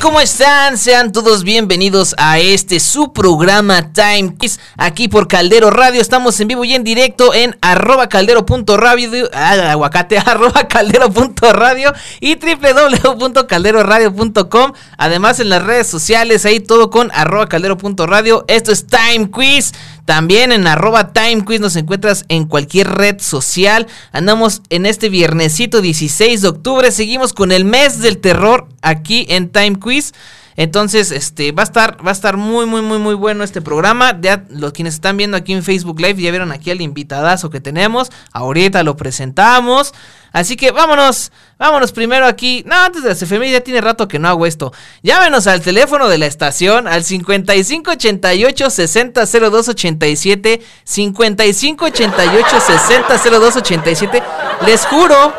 ¿Cómo están? Sean todos bienvenidos a este su programa Time Kiss aquí por Caldero Radio. Estamos en vivo y en directo en arroba caldero.radio, ah, aguacate, arroba caldero.radio y www.calderoradio.com. Además en las redes sociales, ahí todo con arroba caldero.radio. Esto es Time Quiz. También en arroba Time Quiz nos encuentras en cualquier red social. Andamos en este viernesito 16 de octubre. Seguimos con el mes del terror aquí en Time Quiz. Entonces, este, va a estar, va a estar muy, muy, muy, muy bueno este programa. Ya los quienes están viendo aquí en Facebook Live ya vieron aquí al invitadazo que tenemos. Ahorita lo presentamos. Así que vámonos, vámonos primero aquí. No, antes de las efemérides ya tiene rato que no hago esto. Llámenos al teléfono de la estación al 5588 600287 5588 600287. Les juro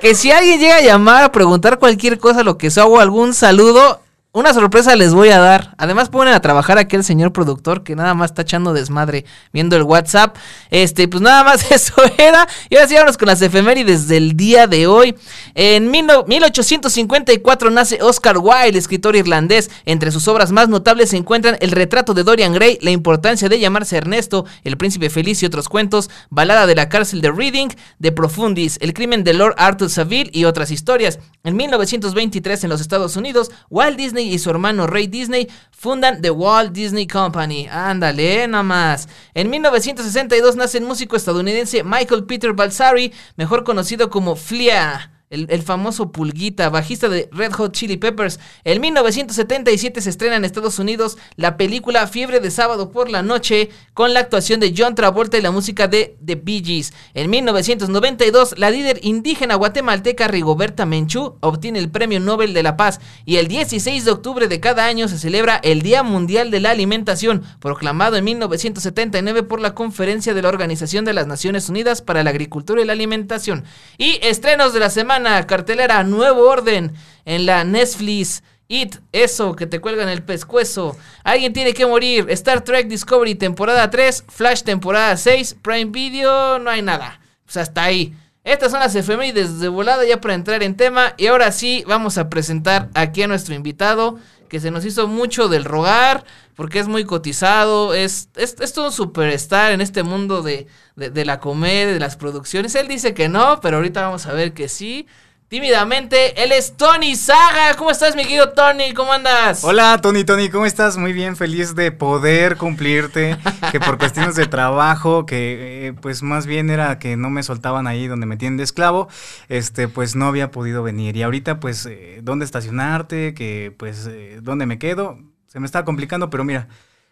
que si alguien llega a llamar a preguntar cualquier cosa, lo que sea, o algún saludo, una sorpresa les voy a dar. Además ponen a trabajar aquí el señor productor que nada más está echando desmadre viendo el WhatsApp. Este, pues nada más eso era. Y ahora sí vamos con las efemérides del día de hoy. En 1854 nace Oscar Wilde, escritor irlandés. Entre sus obras más notables se encuentran El retrato de Dorian Gray, La importancia de llamarse Ernesto, El príncipe feliz y otros cuentos, Balada de la cárcel de Reading, De Profundis, El crimen de Lord Arthur Saville y otras historias. En 1923 en los Estados Unidos, Walt Disney y su hermano Ray Disney fundan The Walt Disney Company. Ándale, nada más. En 1962 nace el músico estadounidense Michael Peter Balsari, mejor conocido como Flia. El, famoso Pulguita, bajista de Red Hot Chili Peppers. En 1977 se estrena en Estados Unidos la película Fiebre de Sábado por la Noche con la actuación de John Travolta y la música de The Bee Gees. En 1992 la líder indígena guatemalteca Rigoberta Menchú obtiene el Premio Nobel de la Paz y el 16 de octubre de cada año se celebra el Día Mundial de la Alimentación, proclamado en 1979 por la Conferencia de la Organización de las Naciones Unidas para la Agricultura y la Alimentación. Y estrenos de la semana cartelera Nuevo Orden en la Netflix. It, eso que te cuelga en el pescuezo. Alguien tiene que morir. Star Trek Discovery temporada 3, Flash temporada 6, Prime Video, no hay nada. Pues hasta ahí. Estas son las efemérides de volada ya para entrar en tema. Y ahora sí, vamos a presentar aquí a nuestro invitado, que se nos hizo mucho del rogar, porque es muy cotizado, es, es, es todo un superstar en este mundo de, de, la comedia, de las producciones. Él dice que no, pero ahorita vamos a ver que sí. Tímidamente, él es Tony Saga. ¿Cómo estás, mi querido Tony? ¿Cómo andas? Hola, Tony, Tony, ¿cómo estás? Muy bien, feliz de poder cumplirte. que por cuestiones de trabajo, que eh, pues más bien era que no me soltaban ahí donde me tienen de esclavo, este, pues no había podido venir. Y ahorita, pues, eh, ¿dónde estacionarte? Que, pues, eh, ¿dónde me quedo? Se me está complicando, pero mira,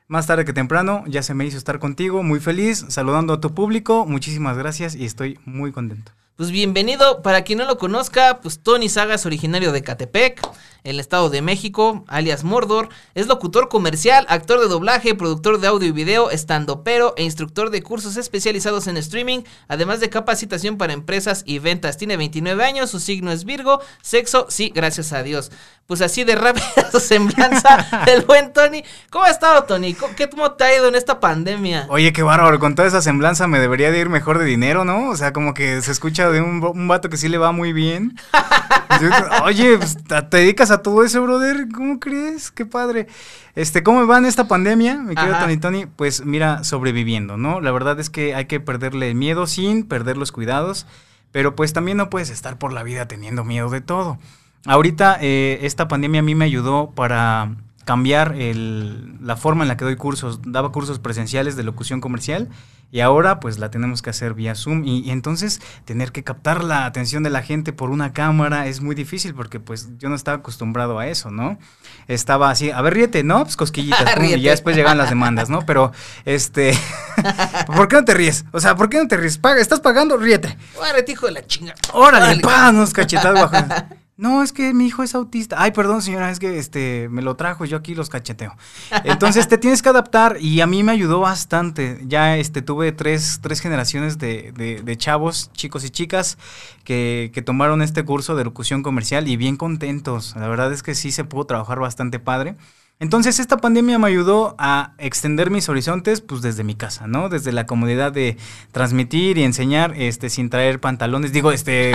más tarde que temprano, ya se me hizo estar contigo, muy feliz, saludando a tu público, muchísimas gracias y estoy muy contento. Pues bienvenido, para quien no lo conozca, pues Tony Saga es originario de Catepec, el Estado de México, alias Mordor. Es locutor comercial, actor de doblaje, productor de audio y video, estandopero e instructor de cursos especializados en streaming, además de capacitación para empresas y ventas. Tiene 29 años, su signo es Virgo, sexo, sí, gracias a Dios. Pues así de rápida su semblanza del buen Tony. ¿Cómo ha estado, Tony? ¿Qué cómo te ha ido en esta pandemia? Oye, qué bárbaro, con toda esa semblanza me debería de ir mejor de dinero, ¿no? O sea, como que se escucha de un, un vato que sí le va muy bien. Oye, pues, te dedicas a todo eso, brother. ¿Cómo crees? Qué padre. Este, ¿cómo va en esta pandemia, mi querido Tony Tony? Pues mira, sobreviviendo, ¿no? La verdad es que hay que perderle miedo sin perder los cuidados, pero pues también no puedes estar por la vida teniendo miedo de todo. Ahorita eh, esta pandemia a mí me ayudó para cambiar el, la forma en la que doy cursos. Daba cursos presenciales de locución comercial y ahora pues la tenemos que hacer vía Zoom y, entonces tener que captar la atención de la gente por una cámara es muy difícil porque pues yo no estaba acostumbrado a eso, ¿no? Estaba así, a ver, ríete, ¿no? Pues cosquillitas, y ya después llegan las demandas, ¿no? Pero, este, ¿por qué no te ríes? O sea, ¿por qué no te ríes? Paga, ¿Estás pagando? Ríete. Órale, hijo de la chinga. Órale, pa, nos cachetados bajo. No, es que mi hijo es autista. Ay, perdón, señora, es que este me lo trajo, yo aquí los cacheteo. Entonces te tienes que adaptar y a mí me ayudó bastante. Ya este tuve tres, tres generaciones de, de, chavos, chicos y chicas, que, que, tomaron este curso de locución comercial y bien contentos. La verdad es que sí se pudo trabajar bastante padre. Entonces esta pandemia me ayudó a extender mis horizontes pues desde mi casa, ¿no? Desde la comodidad de transmitir y enseñar este sin traer pantalones, digo, este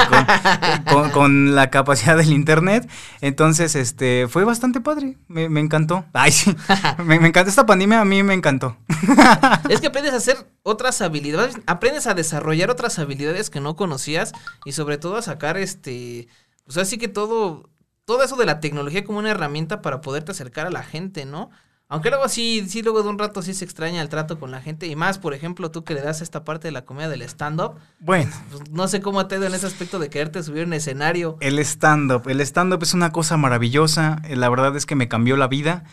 con, la capacidad del internet. Entonces, este fue bastante padre, me, encantó. Ay, sí, me, me, encantó esta pandemia, a mí me encantó. es que aprendes a hacer otras habilidades, aprendes a desarrollar otras habilidades que no conocías y sobre todo a sacar este, pues así que todo todo eso de la tecnología como una herramienta para poderte acercar a la gente, ¿no? Aunque luego sí, sí, luego de un rato sí se extraña el trato con la gente. Y más, por ejemplo, tú que le das esta parte de la comedia del stand-up. Bueno. Pues, no sé cómo te ha ido en ese aspecto de quererte subir en escenario. El stand-up. El stand-up es una cosa maravillosa. Eh, la verdad es que me cambió la vida.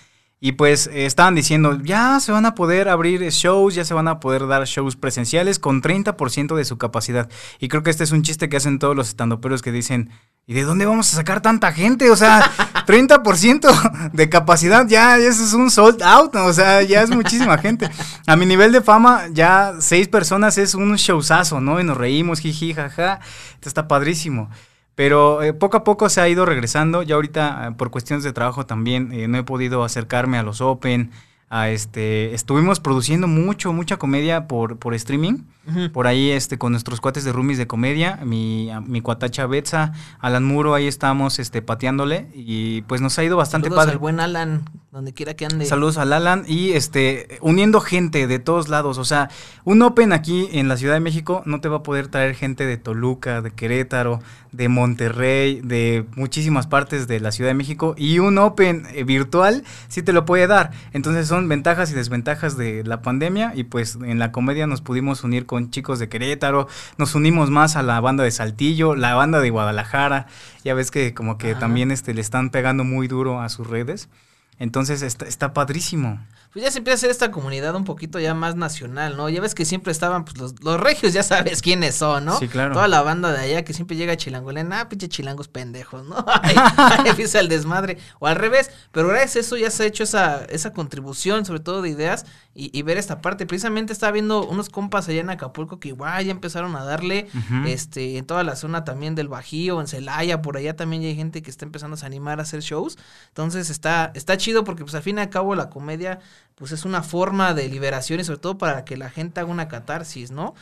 Y pues eh, estaban diciendo, ya se van a poder abrir shows, ya se van a poder dar shows presenciales con 30% de su capacidad. Y creo que este es un chiste que hacen todos los estandoperos que dicen, ¿y de dónde vamos a sacar tanta gente? O sea, 30% de capacidad, ya, eso es un sold out, o sea, ya es muchísima gente. A mi nivel de fama, ya seis personas es un showzazo, ¿no? Y nos reímos, jiji, jaja, esto está padrísimo. Pero eh, poco a poco se ha ido regresando. Ya ahorita, eh, por cuestiones de trabajo también, eh, no he podido acercarme a los Open. A este, estuvimos produciendo mucho, mucha comedia por, por streaming. Por ahí, este, con nuestros cuates de roomies de comedia, mi, mi cuatacha Betsa, Alan Muro, ahí estamos este, pateándole. Y pues nos ha ido bastante Saludos padre. al buen Alan, donde quiera que ande. Saludos al Alan y este, uniendo gente de todos lados. O sea, un Open aquí en la Ciudad de México no te va a poder traer gente de Toluca, de Querétaro, de Monterrey, de muchísimas partes de la Ciudad de México. Y un Open eh, virtual sí te lo puede dar. Entonces son ventajas y desventajas de la pandemia. Y pues en la comedia nos pudimos unir con con chicos de Querétaro, nos unimos más a la banda de Saltillo, la banda de Guadalajara, ya ves que como que también este, le están pegando muy duro a sus redes. Entonces está, está padrísimo. Pues ya se empieza a hacer esta comunidad un poquito ya más nacional, ¿no? Ya ves que siempre estaban, pues los, los regios ya sabes quiénes son, ¿no? Sí, claro. Toda la banda de allá que siempre llega a Chilangolena, ah, pinche chilangos pendejos, ¿no? Ahí, empieza el desmadre. O al revés, pero gracias a eso ya se ha hecho esa, esa contribución, sobre todo de ideas, y, ver esta parte. Precisamente estaba viendo unos compas allá en Acapulco que igual ya empezaron a darle, este, en toda la zona también del Bajío, en Celaya, por allá también ya hay gente que está empezando a animar a hacer shows. Entonces está, está chido porque pues al fin y al cabo la comedia pues es una forma de liberación y sobre todo para que la gente haga una catarsis, ¿no?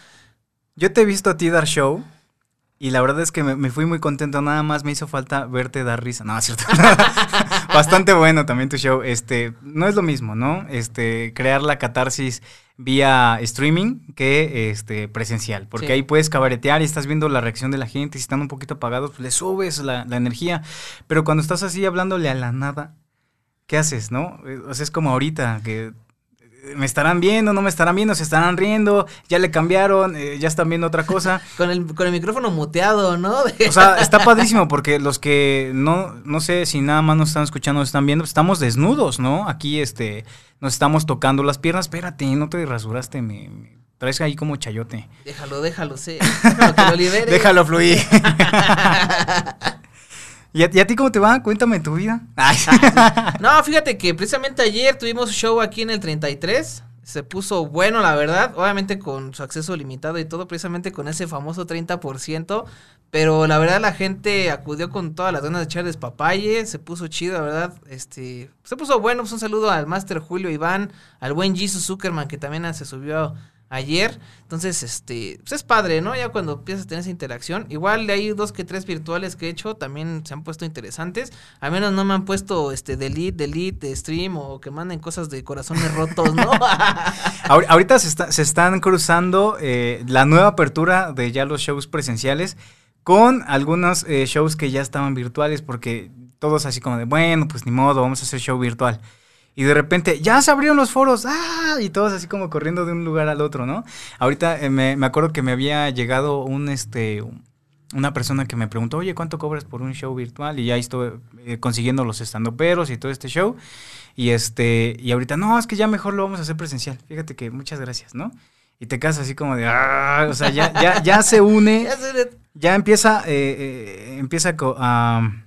Yo te he visto a ti dar show y la verdad es que me, fui muy contento, nada más me hizo falta verte dar risa. No, es cierto. Bastante bueno también tu show. Este, no es lo mismo, ¿no? Este, crear la catarsis vía streaming que este presencial, porque ahí puedes cabaretear y estás viendo la reacción de la gente, si están un poquito apagados, pues le subes la, la energía, pero cuando estás así hablándole a la nada, ¿qué haces, no? O sea, es como ahorita, que me estarán viendo, no me estarán viendo, se estarán riendo, ya le cambiaron, eh, ya están viendo otra cosa. con, el, con el micrófono muteado, ¿no? o sea, está padrísimo porque los que no, no sé si nada más nos están escuchando, nos están viendo, estamos desnudos, ¿no? Aquí, este, nos estamos tocando las piernas, espérate, no te rasuraste, me, traes ahí como chayote. Déjalo, déjalo, sí. Déjalo que lo libere. déjalo fluir. ¿Y a, ti cómo te va? Cuéntame tu vida. no, fíjate que precisamente ayer tuvimos show aquí en el 33. Se puso bueno, la verdad. Obviamente con su acceso limitado y todo, precisamente con ese famoso 30%. Pero la verdad la gente acudió con todas las ganas de echar despapalle. Se puso chido, la verdad. Este, se puso bueno. Pues un saludo al Master Julio Iván, al buen Jesus Zuckerman que también se subió ayer. Entonces, este, pues es padre, ¿no? Ya cuando empiezas a tener esa interacción. Igual de ahí dos que tres virtuales que he hecho también se han puesto interesantes. Al menos no me han puesto este delete, delete de stream o que manden cosas de corazones rotos, ¿no? Ahorita se, se están cruzando eh, la nueva apertura de ya los shows presenciales con algunos eh, shows que ya estaban virtuales porque todos así como de, bueno, pues ni modo, vamos a hacer show virtual y de repente ya se abrieron los foros, ¡ah! Y todos así como corriendo de un lugar al otro, ¿no? Ahorita eh, me, me, acuerdo que me había llegado un, este, una persona que me preguntó, oye, ¿cuánto cobras por un show virtual? Y ya estuve eh, consiguiendo los estandoperos y todo este show. Y este, y ahorita, no, es que ya mejor lo vamos a hacer presencial. Fíjate que muchas gracias, ¿no? Y te quedas así como de, ¡ah! O sea, ya, ya, ya se une, ya empieza, eh, empieza a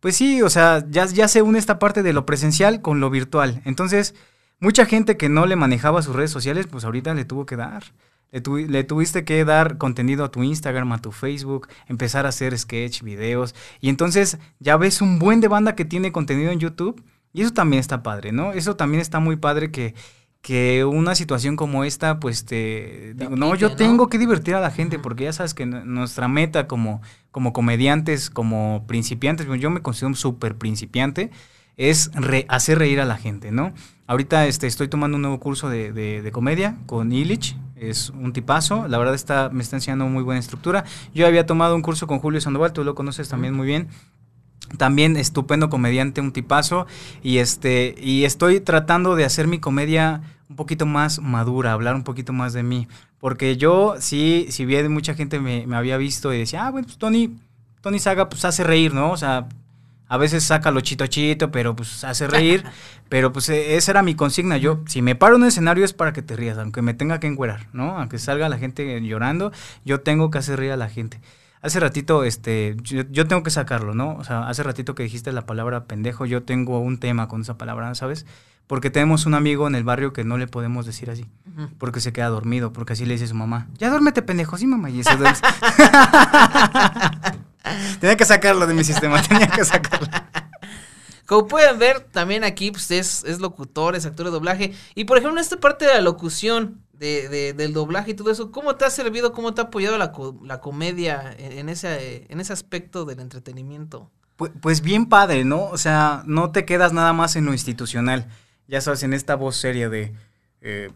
pues sí, o sea, ya, ya se une esta parte de lo presencial con lo virtual. Entonces, mucha gente que no le manejaba sus redes sociales, pues ahorita le tuvo que dar. Le, tuviste que dar contenido a tu Instagram, a tu Facebook, empezar a hacer sketch, videos. Y entonces ya ves un buen de banda que tiene contenido en YouTube Y eso también está padre, ¿no? Eso también está muy padre que, que una situación como esta, pues te digo, no, yo tengo que divertir a la gente, porque ya sabes que nuestra meta como, como comediantes, como principiantes, yo me considero un súper principiante, es hacer reír a la gente, ¿no? Ahorita este, estoy tomando un nuevo curso de, de, comedia con Illich, es un tipazo, la verdad está, me está enseñando muy buena estructura. Yo había tomado un curso con Julio Sandoval, tú lo conoces también muy bien. También estupendo comediante, un tipazo. Y este, y estoy tratando de hacer mi comedia un poquito más madura, hablar un poquito más de mí. Porque yo, sí, si bien mucha gente me, me había visto y decía, ah, bueno, pues Tony, Tony Saga, pues hace reír, ¿no? O sea, a veces saca lo chito chito, pero pues hace reír. pero pues e, esa era mi consigna. Yo, si me paro en un escenario es para que te rías, aunque me tenga que encuerar, ¿no? Aunque salga la gente llorando, yo tengo que hacer reír a la gente. Hace ratito, este, yo, tengo que sacarlo, ¿no? O sea, hace ratito que dijiste la palabra pendejo, yo tengo un tema con esa palabra, ¿sabes? Porque tenemos un amigo en el barrio que no le podemos decir así, porque se queda dormido, porque así le dice su mamá, ya duérmete pendejo, sí mamá, y eso tenía que sacarlo de mi sistema, tenía que sacarlo. Como pueden ver, también aquí pues, es, es locutor, es actor de doblaje. Y por ejemplo, en esta parte de la locución, de, del doblaje y todo eso, ¿cómo te ha servido, cómo te ha apoyado la, la comedia en, ese, en ese aspecto del entretenimiento? Pues, pues, bien padre, ¿no? O sea, no te quedas nada más en lo institucional. Ya sabes, en esta voz seria de eh,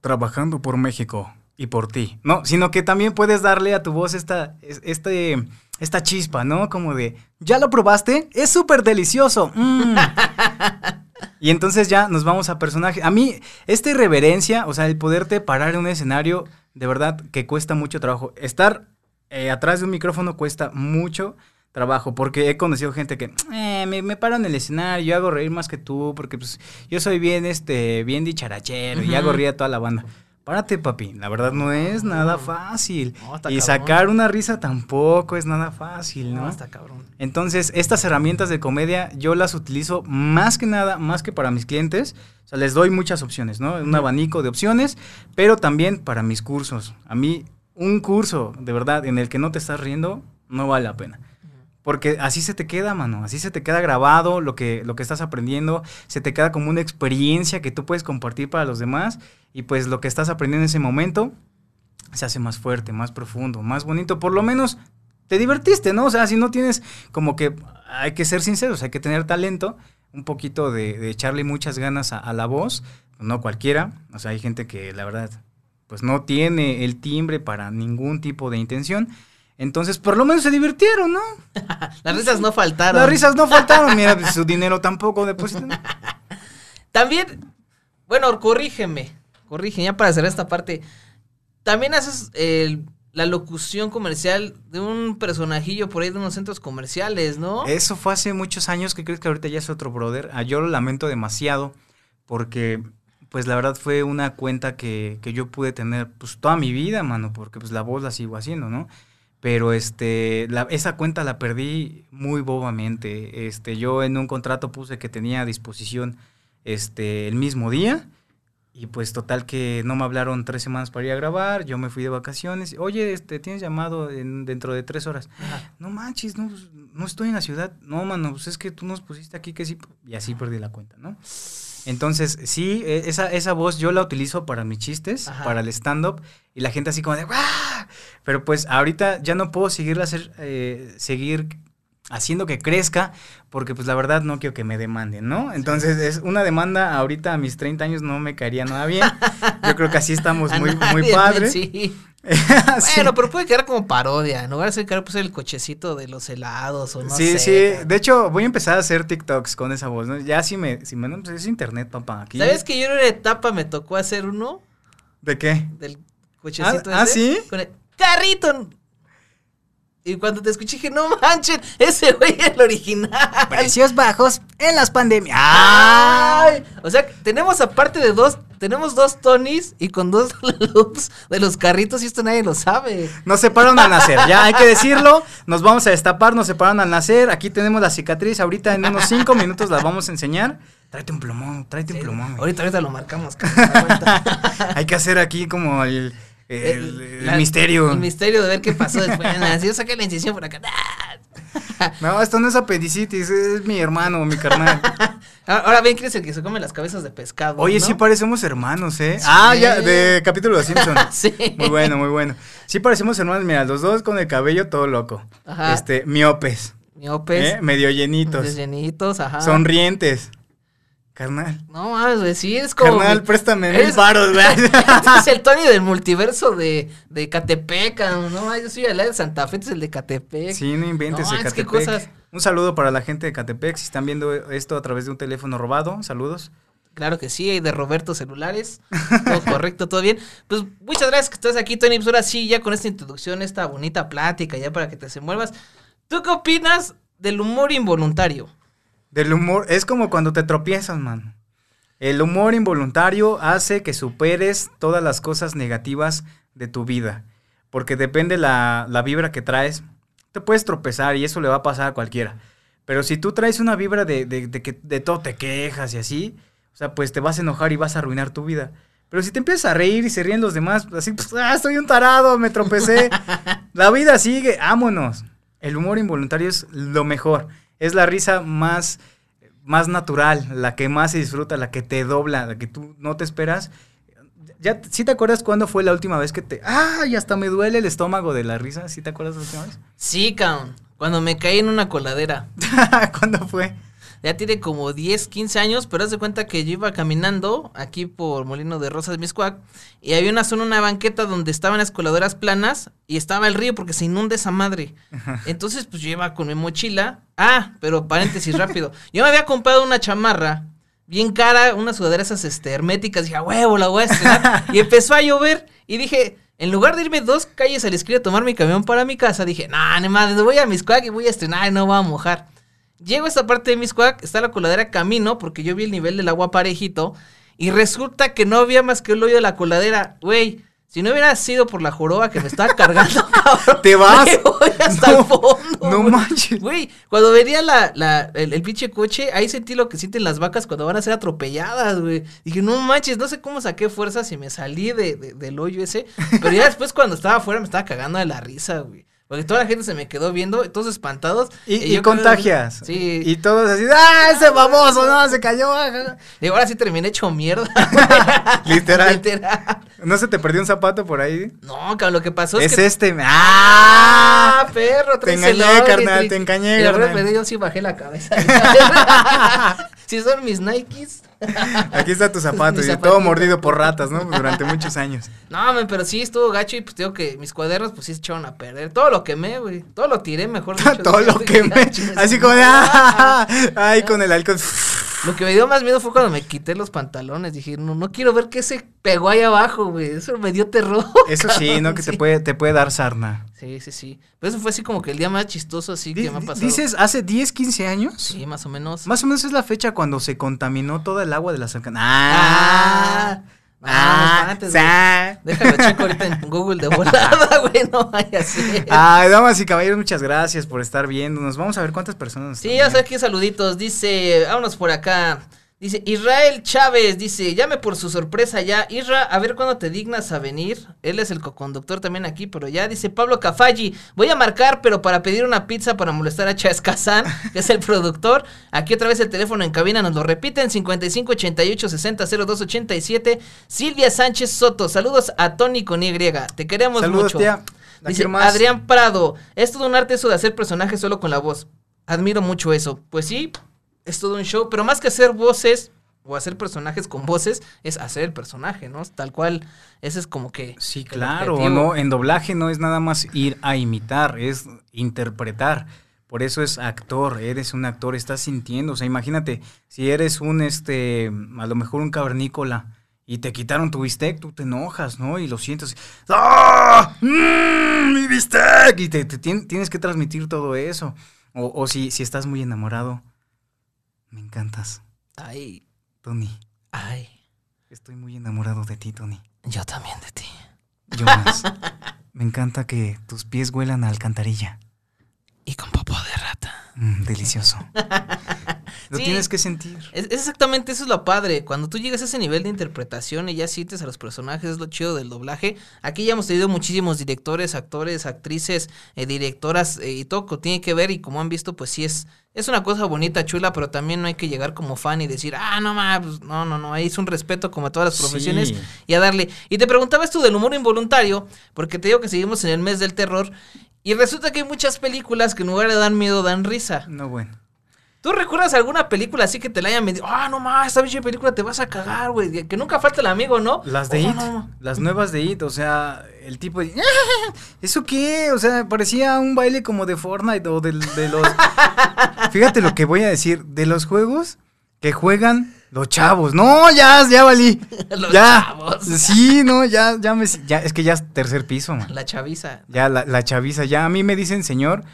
trabajando por México y por ti, ¿no? Sino que también puedes darle a tu voz esta, este esta chispa, ¿no? Como de, ¿ya lo probaste? Es súper delicioso. Mm. y entonces ya nos vamos a personaje. A mí, esta irreverencia, o sea, el poderte parar en un escenario, de verdad que cuesta mucho trabajo. Estar eh, atrás de un micrófono cuesta mucho trabajo, porque he conocido gente que eh, me, paro en el escenario, yo hago reír más que tú, porque pues yo soy bien, este, bien dicharachero y hago reír a toda la banda. Párate, papi. La verdad no es nada fácil. y sacar una risa tampoco es nada fácil, ¿no? no está cabrón. Entonces, estas herramientas de comedia yo las utilizo más que nada, más que para mis clientes. O sea, les doy muchas opciones, ¿no? Un abanico de opciones, pero también para mis cursos. A mí, un curso, de verdad, en el que no te estás riendo, no vale la pena. Porque así se te queda, mano, así se te queda grabado lo que, lo que estás aprendiendo, se te queda como una experiencia que tú puedes compartir para los demás y pues lo que estás aprendiendo en ese momento se hace más fuerte, más profundo, más bonito, por lo menos te divertiste, ¿no? O sea, si no tienes como que, hay que ser sinceros, hay que tener talento, un poquito de, echarle muchas ganas a, a la voz, no cualquiera, o sea, hay gente que la verdad pues no tiene el timbre para ningún tipo de intención. Entonces, por lo menos se divirtieron, ¿no? Las risas no faltaron. Las risas no faltaron. Mira, su dinero tampoco depositan. También, bueno, corrígeme. Corrígeme, ya para hacer esta parte. También haces la locución comercial de un personajillo por ahí de unos centros comerciales, ¿no? Eso fue hace muchos años, que crees que ahorita ya es otro brother. Ah, yo lo lamento demasiado porque pues la verdad fue una cuenta que, que, yo pude tener pues toda mi vida, mano, porque pues la voz la sigo haciendo, ¿no? pero este esa cuenta la perdí muy bobamente. Este, yo en un contrato puse que tenía a disposición este el mismo día y pues total que no me hablaron tres semanas para ir a grabar, yo me fui de vacaciones. Oye, este, tienes llamado en, dentro de tres horas. No manches, no, no estoy en la ciudad. No, mano, pues es que tú nos pusiste aquí que sí. Y así perdí la cuenta, ¿no? Entonces, sí, e, esa, esa voz yo la utilizo para mis chistes, para el stand-up, y la gente así como de Pero pues ahorita ya no puedo seguirla hacer, eh, seguir haciendo que crezca, porque pues la verdad no quiero que me demanden, ¿no? Entonces, es una demanda ahorita a mis 30 años no me caería nada bien. Yo creo que así estamos muy, muy padre. Sí. Bueno, pero puede quedar como parodia. En lugar de quedar pues el cochecito de los helados o no sí, sé. Sí, De hecho, voy a empezar a hacer TikToks con esa voz, ¿no? Ya si me, si me, pues es internet, papá. Aquí. ¿Sabes que yo en una etapa me tocó hacer uno? ¿De qué? Del cochecito ¿Ah, ¿ah sí? Con el carrito. Y cuando te escuché dije, no manchen, ese güey es el original. Precios bajos en las pandemias. ¡Ay! O sea, tenemos aparte de dos, tenemos dos Tonys y con dos loops de los carritos y esto nadie lo sabe. Nos separaron al nacer, ya hay que decirlo. Nos vamos a destapar, nos separaron al nacer. Aquí tenemos la cicatriz, ahorita en unos cinco minutos la vamos a enseñar. Tráete un plumón, tráete un plumón. Ahorita, ahorita lo marcamos. hay que hacer aquí como el el, el misterio. El misterio de ver qué pasó después. Así yo saqué la incisión por acá. No, esto no es apendicitis, es mi hermano, mi carnal. Ah, Ahora bien, ¿quién es el que se come las cabezas de pescado? Oye, ¿no? sí parecemos hermanos, ¿eh? Ah, ya, de capítulo de Simpson. Sí. Muy bueno, muy bueno. Sí parecemos hermanos, mira, los dos con el cabello todo loco. Ajá. Este, miopes, Miopes. ¿eh? medio llenitos, medios llenitos, ajá. sonrientes. Carnal. No mames, güey, sí, es como. Carnal, préstame mil varos, güey. es el Tony del multiverso de, de Catepec, no, yo soy el de Santa Fe, este es el de Catepec. Sí, no inventes, No, es que Ecatepec. cosas. Un saludo para la gente de Catepec, si están viendo esto a través de un teléfono robado, saludos. Claro que sí, hay de Roberto Celulares. Todo correcto, todo bien. Pues muchas gracias que estás aquí, Tony. Pues ahora sí, ya con esta introducción, esta bonita plática, ya para que te desenvuelvas. ¿Tú qué opinas del humor involuntario? Del humor, es como cuando te tropiezas, man. El humor involuntario hace que superes todas las cosas negativas de tu vida. Porque depende la, la vibra que traes. Te puedes tropezar y eso le va a pasar a cualquiera. Pero si tú traes una vibra de, de, de que de todo te quejas y así, o sea, pues te vas a enojar y vas a arruinar tu vida. Pero si te empiezas a reír y se ríen los demás, así, pues, ah, soy un tarado, me tropecé. la vida sigue, vámonos. El humor involuntario es lo mejor. Es la risa más, más natural, la que más se disfruta, la que te dobla, la que tú no te esperas. ¿Ya, ¿Sí te acuerdas cuándo fue la última vez que te... ¡Ay, hasta me duele el estómago de la risa! ¿Sí te acuerdas la última vez? Sí, cabrón. Cuando me caí en una coladera. ¿Cuándo fue? Ya tiene como 10, 15 años, pero haz de cuenta que yo iba caminando aquí por Molino de Rosas, Miscuac, y había una zona, una banqueta donde estaban las coladeras planas y estaba el río porque se inunda esa madre. Entonces, pues yo iba con mi mochila. Ah, pero paréntesis rápido. Yo me había comprado una chamarra bien cara, unas sudaderas esas este, herméticas. Dije, a huevo, la voy a estrenar. y empezó a llover y dije, en lugar de irme dos calles a la esquina a tomar mi camión para mi casa, dije, nah, ni madre, voy a Miscuac y voy a estrenar y no voy a mojar. Llego a esta parte de Miscuac, está la coladera camino, porque yo vi el nivel del agua parejito, y resulta que no había más que el hoyo de la coladera. Güey, si no hubiera sido por la joroba que me estaba cargando, cabrón. ¿Te vas? me voy hasta No, el fondo. no manches. Güey, cuando venía la, la, el, el pinche coche, ahí sentí lo que sienten las vacas cuando van a ser atropelladas, güey. Dije, no manches, no sé cómo saqué fuerzas y me salí de, de- del hoyo ese. Pero ya después cuando estaba afuera me estaba cagando de la risa, güey. Porque toda la gente se me quedó viendo, todos espantados. Y, y y yo creo- contagias. Sí. Y todos así, ¡ah, ese baboso! No, se cayó. Digo, ahora sí terminé hecho mierda. Literal. Literal. ¿No se te perdió un zapato por ahí? No, cabrón, lo que pasó Es, es, que. este. ¡Ah! ¡Ah, perro! Te engañé, carnal, te engañé, carnal. yo sí bajé la cabeza. si son mis Nikes. Aquí está tu zapato y todo mordido por ratas, ¿no? Durante muchos años. No, men, pero sí estuvo gacho y pues digo que mis cuadernos pues sí se echaron a perder. Todo lo quemé, güey. Todo lo tiré, mejor dicho. todo lo Dije, que me. "Ah, chingue su Así como de. madre". ¡ah! Ay, con el alcohol. Lo que me dio más miedo fue cuando me quité los pantalones. Dije, no, no quiero ver qué se pegó ahí abajo, güey. Eso me dio terror. Eso sí, ¿no? Que te puede, te puede dar sarna. Sí, sí, sí. Pero eso fue así como que el día más chistoso así que me ha pasado. Dices, hace 10, 15 años. Sí, más o menos. Más o menos es la fecha cuando se contaminó toda el agua de las alcantarillas. Ah. Ah, Ah, Déjalo checo ahorita en Google de volada, güey. No vaya a ser. Ay, damas y caballeros, muchas gracias por estar viéndonos. Vamos a ver cuántas personas. Sí, ya sé aquí saluditos. Dice, vámonos por acá. Dice, Israel Chávez, dice, llame por su sorpresa ya. Isra, a ver cuándo te dignas a venir. Él es el coconductor también aquí, pero ya. Dice Pablo Cafalli, voy a marcar, pero para pedir una pizza para molestar a Chávez Kazán, que es el productor. Aquí otra vez el teléfono en cabina, nos lo repiten, 5588 60 0287. Silvia Sánchez Soto, saludos a Tony con Y. Te queremos Saludos, mucho. tía. Dice más. Adrián Prado, es todo un arte eso de hacer personajes solo con la voz. Admiro mucho eso. Pues sí, es todo un show, pero más que hacer voces o hacer personajes con voces, es hacer el personaje, ¿no? Tal cual, ese es como que... Sí, claro, no, en doblaje no es nada más ir a imitar, es interpretar. Por eso es actor, eres un actor, estás sintiendo, o sea, imagínate, si eres un este, a lo mejor un cavernícola y te quitaron tu bistec, tú te enojas, ¿no? Y lo sientes. ¡Ah! ¡Mm, ¡Mi bistec! Y te, te tien- tienes que transmitir todo eso. O, o si, si estás muy enamorado, me encantas, Ay, Tony. ay, Estoy muy enamorado de ti, Tony. yo también de ti. Yo más. Me encanta que tus pies huelan a alcantarilla. Y con popó de rata. Mm, delicioso. Lo Sí. tienes que sentir. Es, es exactamente eso es lo padre. Cuando tú llegas a ese nivel de interpretación y ya sientes a los personajes, es lo chido del doblaje. Aquí ya hemos tenido muchísimos directores, actores, actrices, eh, directoras eh, y todo que tiene que ver. Y como han visto, pues sí es, es una cosa bonita, chula, pero también no hay que llegar como fan y decir, ah, no más, pues, no, no, no. Ahí es un respeto como a todas las profesiones Sí. y a darle. Y te preguntabas tú del humor involuntario, porque te digo que seguimos en el mes del terror. Y resulta que hay muchas películas que en lugar de dar miedo dan risa. No, bueno. ¿Tú recuerdas alguna película así que te la hayan vendido? Ah, no más, esta pinche película te vas a cagar, güey. Que nunca falta el amigo, ¿no? Las de Oh, It, no, no. las nuevas de It, o sea, el tipo de... ¿Eso qué? O sea, parecía un baile como de Fortnite o de, los... Fíjate lo que voy a decir, de los juegos que juegan los chavos. No, ya, ya valí. Los ya. chavos. Sí, no, ya, ya me... Ya, es que ya es tercer piso, man. La chaviza. Ya, la, la chaviza, ya a mí me dicen, señor,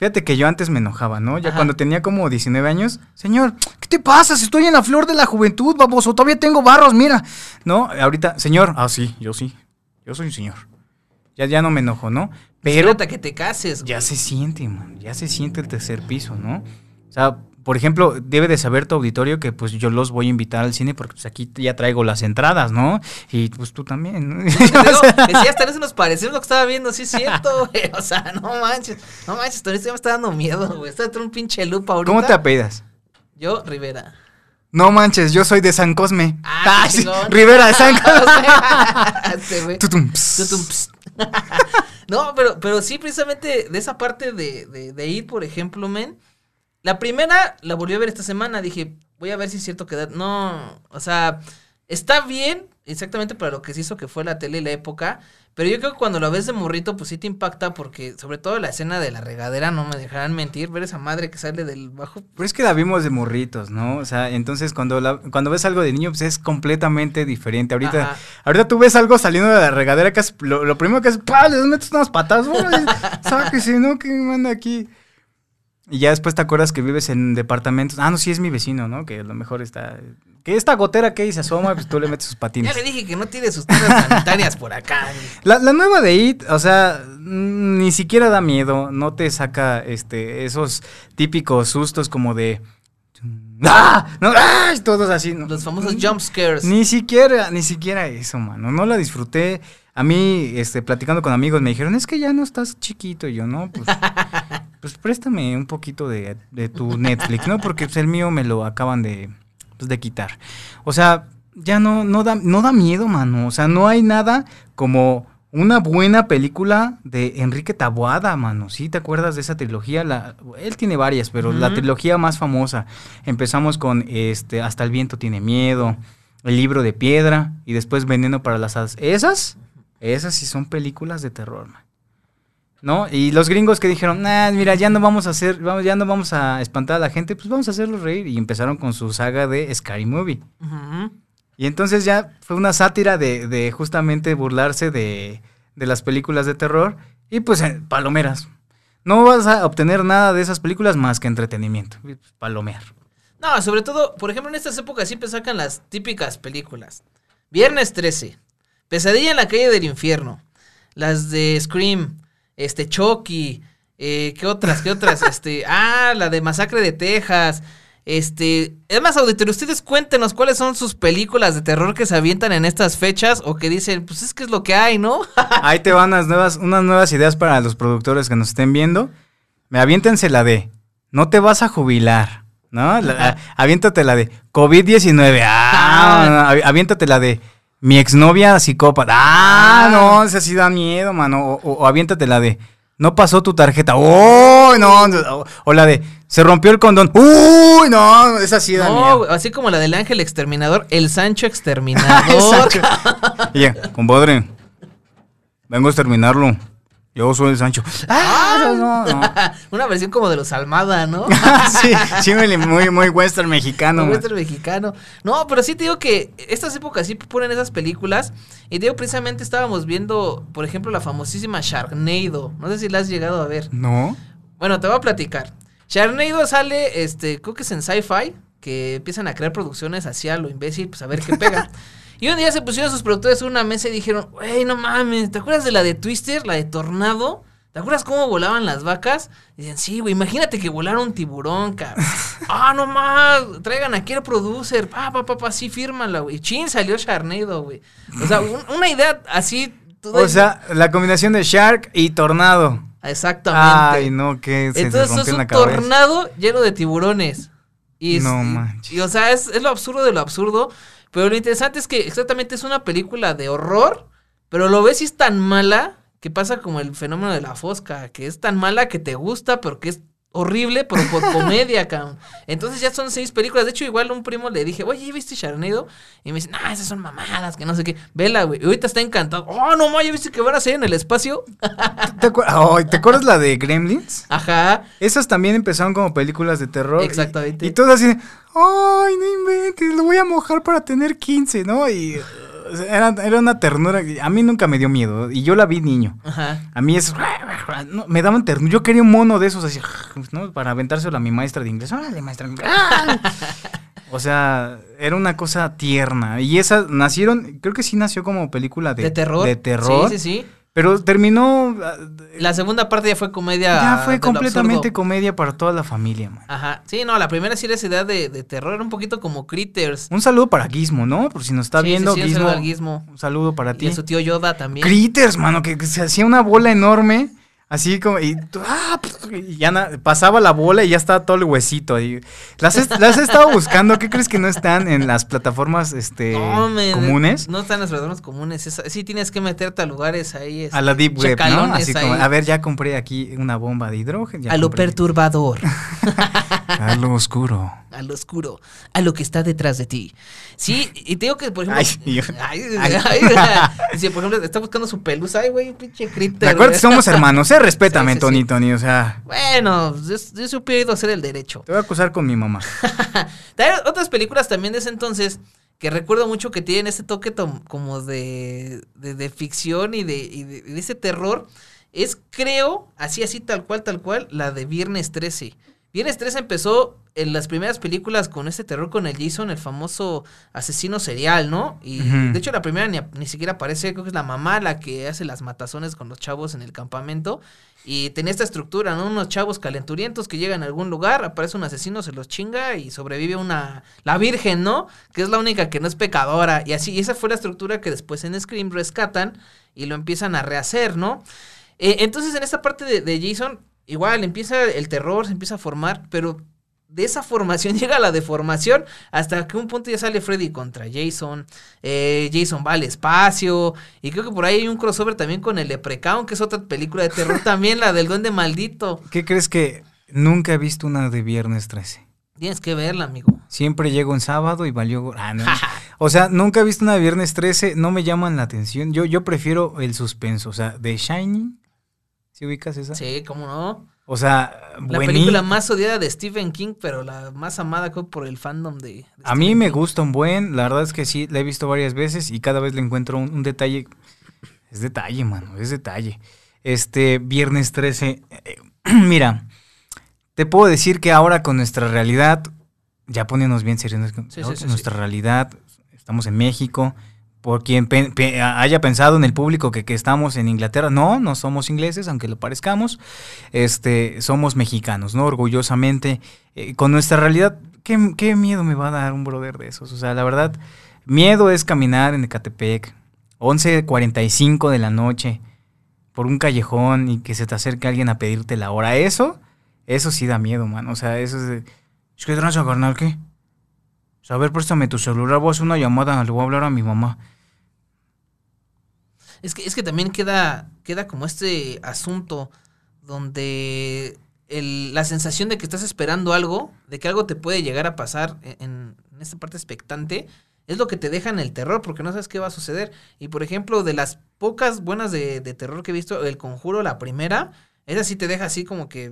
fíjate que yo antes me enojaba, ¿no? Ya Ajá. cuando tenía como 19 años, señor, ¿qué te pasa? Si estoy en la flor de la juventud, baboso, todavía tengo barros, mira. No, ahorita, señor, ah, sí, yo sí, yo soy un señor. Ya, ya no me enojo, ¿no? Pero Espérate que te cases. ya se siente, man, ya se siente el tercer piso, ¿no? O sea, por ejemplo, debe de saber tu auditorio que pues yo los voy a invitar al cine porque pues aquí ya traigo las entradas, ¿no? Y pues tú también, ¿no? Digo, sí, hasta eso nos parecemos lo que estaba viendo, sí es cierto, güey. O sea, no manches, no manches, ahorita ya me está dando miedo, güey. Está dentro de un pinche lupa ahorita. ¿Cómo te apedas? Yo, Rivera. No manches, yo soy de San Cosme. Ah, sí, chingón. Rivera de San Cosme. Este. Tutum. Tutum, no, pero, pero sí, precisamente de esa parte de, de, de ir, por ejemplo, men. La primera la volví a ver esta semana. Dije, voy a ver si es cierto que. da- No, o sea, está bien, exactamente para lo que se hizo que fue la tele y la época. Pero yo creo que cuando lo ves de morrito, pues sí te impacta, porque sobre todo la escena de la regadera, no me dejarán mentir, ver esa madre que sale del bajo. Pero es que la vimos de morritos, ¿no? O sea, entonces cuando la- cuando ves algo de niño, pues es completamente diferente. Ahorita, Ajá. ahorita tú ves algo saliendo de la regadera, que es lo, lo primero que es, ¡pah! Le metes unas patas, órale, sáquese, ¿no? Que manda aquí. Y ya después te acuerdas que vives en departamentos. Ah, no, sí es mi vecino, ¿no? Que a lo mejor está. Que esta gotera que ahí se asoma, pues tú le metes sus patines. Ya le dije que no tiene sus tiendas sanitarias por acá. La, la nueva de It, o sea, ni siquiera da miedo, no te saca este esos típicos sustos como de ¡Ah! No, ¡ah! Todos así. ¿no? Los famosos jump scares. Ni siquiera, ni siquiera eso, mano. No la disfruté. A mí, este, platicando con amigos, me dijeron, es que ya no estás chiquito. Y yo, no, pues, pues préstame un poquito de, de tu Netflix, ¿no? Porque pues, el mío me lo acaban de, pues, de quitar. O sea, ya no, no da, no da miedo, mano. O sea, no hay nada como una buena película de Enrique Taboada, mano. ¿Sí te acuerdas de esa trilogía? La, él tiene varias, pero la trilogía más famosa. Empezamos con este Hasta el viento tiene miedo, El libro de piedra y después Veneno para las hadas. Esas, esas sí son películas de terror, man. ¿No? Y los gringos que dijeron, nah, mira, ya no vamos a hacer, vamos, ya no vamos a espantar a la gente, pues vamos a hacerlos reír. Y empezaron con su saga de Scary Movie. Y entonces ya fue una sátira de, de justamente burlarse de, de las películas de terror. Y pues eh, palomeras. No vas a obtener nada de esas películas más que entretenimiento. Pues, Palomear. No, sobre todo, por ejemplo, en estas épocas siempre sacan las típicas películas. Viernes 13, Pesadilla en la calle del infierno, las de Scream, este Chucky, eh, ¿qué otras? ¿Qué otras? Este, ah, la de Masacre de Texas. Este, es más, auditorio, ustedes cuéntenos cuáles son sus películas de terror que se avientan en estas fechas o que dicen, pues es que es lo que hay, ¿no? Ahí te van unas nuevas, unas nuevas ideas para los productores que nos estén viendo. Me aviéntense la de No te vas a jubilar. ¿No? La- aviéntate la de COVID-19. Ah, no, avi- aviéntate la de Mi exnovia psicópata. Ah, Ah. no, esa sí da miedo, mano. O, o- o aviéntate la de No pasó tu tarjeta. ¡Oh! No. O, o la de Se rompió el condón. ¡Uy! No, esa sí da No, miedo. así como la del ángel exterminador, el Sancho El exterminador. Sancho. Y ella, compadre, vengo a exterminarlo. Yo soy el Sancho. Ah, no, no. Una versión como de los Almada, ¿no? sí, sí, muy, muy, muy western mexicano. Man. western mexicano. No, pero sí te digo que estas épocas sí ponen esas películas. Y te digo, precisamente estábamos viendo, por ejemplo, la famosísima Sharknado. No sé si la has llegado a ver. No. Bueno, te voy a platicar. Sharknado sale, este, creo que es en Sci-Fi, que empiezan a crear producciones hacia lo imbécil, pues a ver qué pega. y un día se pusieron sus productores en una mesa y dijeron, wey, no mames, ¿te acuerdas de la de Twister, la de Tornado? ¿Te acuerdas cómo volaban las vacas? Dicen, sí, güey, imagínate que volara un tiburón, cabrón. ah, no más, traigan aquí el producer. Pa, pa, pa, pa, sí, fírmala, güey. Chin, salió Sharnado, güey. O sea, una idea así. O sea, la combinación de Shark y Tornado. Exactamente. Ay, no, que se Entonces es un tornado lleno de tiburones. Y no manches. Y, o sea, es, es lo absurdo de lo absurdo. Pero lo interesante es que exactamente es una película de horror. Pero lo ves y es tan mala que pasa como el fenómeno de la fosca, que es tan mala que te gusta, pero que es horrible, pero por comedia, cabrón. Entonces ya son seis películas. De hecho, igual a un primo le dije, oye, ¿viste Sharnado? Y me dice, no, esas son mamadas, que no sé qué. Vela, güey. Y ahorita está encantado. Oh, no, ma, ¿ya viste que van a salir en el espacio? ¿Te, ¿Te acuerdas la de Gremlins? Ajá. Esas también empezaron como películas de terror. Exactamente. Y, y todo así, ay, no inventes, lo voy a mojar para tener 15, ¿no? Y era, era, una ternura. A mí nunca me dio miedo. Y yo la vi niño. Ajá. A mí es. me daban ternura. Yo quería un mono de esos así, ¿no? Para aventárselo a mi maestra de inglés. Órale, maestra. o sea, era una cosa tierna. Y esas nacieron. Creo que sí nació como película de, ¿De terror. De terror. Sí, sí, sí. Pero terminó. Ah, la segunda parte ya fue comedia. Ya fue completamente comedia para toda la familia, man. Ajá. Sí, no, la primera sí era esa idea de, terror, era un poquito como Critters. Un saludo para Gizmo, ¿no? Por si nos está viendo, sí, Gizmo, Un saludo para ti. Y a su tío Yoda también. Critters, mano, que se hacía una bola enorme. Así como, y, ah, ya pasaba la bola y ya estaba todo el huesito ahí. Las, las he estado buscando, ¿qué crees que no están en las plataformas este, comunes? No están en las plataformas comunes, sí tienes que meterte a lugares ahí. a la deep web, ¿no? Así como, a ver, ya compré aquí una bomba de hidrógeno. a lo perturbador. a lo oscuro. A lo oscuro, a lo que está detrás de ti. Sí, y te digo que, por ejemplo. Ay, ay, ay, si, por ejemplo, está buscando su pelusa, ay, güey, pinche critter. acuerdas que somos hermanos, ¿eh? Respétame, Tony, Tony, o sea. Bueno, yo, yo supe ido a hacer el derecho. Te voy a acusar con mi mamá. Otras películas también de ese entonces que recuerdo mucho que tienen ese toque como de, de, ficción y de, y de, ese terror. Es, creo, así, así, tal cual, tal cual, la de Viernes 13. Viernes 13 empezó en las primeras películas con ese terror con el Jason, el famoso asesino serial, ¿no? Y de hecho la primera ni, siquiera aparece, creo que es la mamá la que hace las matazones con los chavos en el campamento. Y tenía esta estructura, ¿no? Unos chavos calenturientos que llegan a algún lugar, aparece un asesino, se los chinga y sobrevive una... La Virgen, ¿no? Que es la única que no es pecadora. Y así, esa fue la estructura que después en Scream rescatan y lo empiezan a rehacer, ¿no? Eh, entonces en esta parte de, de Jason, igual empieza el terror, se empieza a formar, pero de esa formación llega la deformación hasta que un punto ya sale Freddy contra Jason, eh, Jason va al espacio y creo que por ahí hay un crossover también con el Leprechaun, que es otra película de terror también, la del duende maldito. ¿Qué crees que nunca he visto una de Viernes 13? Tienes que verla, amigo. Siempre llego en sábado y valió... Ah, o sea, nunca he visto una de Viernes 13, no me llaman la atención. Yo, yo prefiero el suspenso, o sea, de Shining. ¿Sí ubicas esa? Sí, cómo no. O sea, la película más odiada de Stephen King, pero la más amada por el fandom de. a mí me gusta un buen, la verdad es que sí, la he visto varias veces y cada vez le encuentro un, detalle. Es detalle, mano, es detalle. Este, viernes 13. Eh, mira, te puedo decir que ahora con nuestra realidad, ya poniéndonos bien serios, nuestra realidad, estamos en México, por quien haya pensado en el público que, estamos en Inglaterra, no, no somos ingleses, aunque lo parezcamos, este, somos mexicanos, ¿no? Orgullosamente, eh, con nuestra realidad, ¿qué, ¿qué, miedo me va a dar un brother de esos? O sea, la verdad, miedo es caminar en Ecatepec, 11.45 de la noche, por un callejón y que se te acerque alguien a pedirte la hora. Eso, eso sí da miedo, man. O sea, eso es de... ¿qué tranza, carnal? ¿Qué? A ver, préstame tu celular, voy a hacer una llamada, le voy a hablar a mi mamá. Es que, es que también queda, queda como este asunto donde la sensación de que estás esperando algo, de que algo te puede llegar a pasar en, esta parte expectante, es lo que te deja en el terror, porque no sabes qué va a suceder. Y por ejemplo, de las pocas buenas de, terror que he visto, El Conjuro, la primera, esa sí te deja así como que...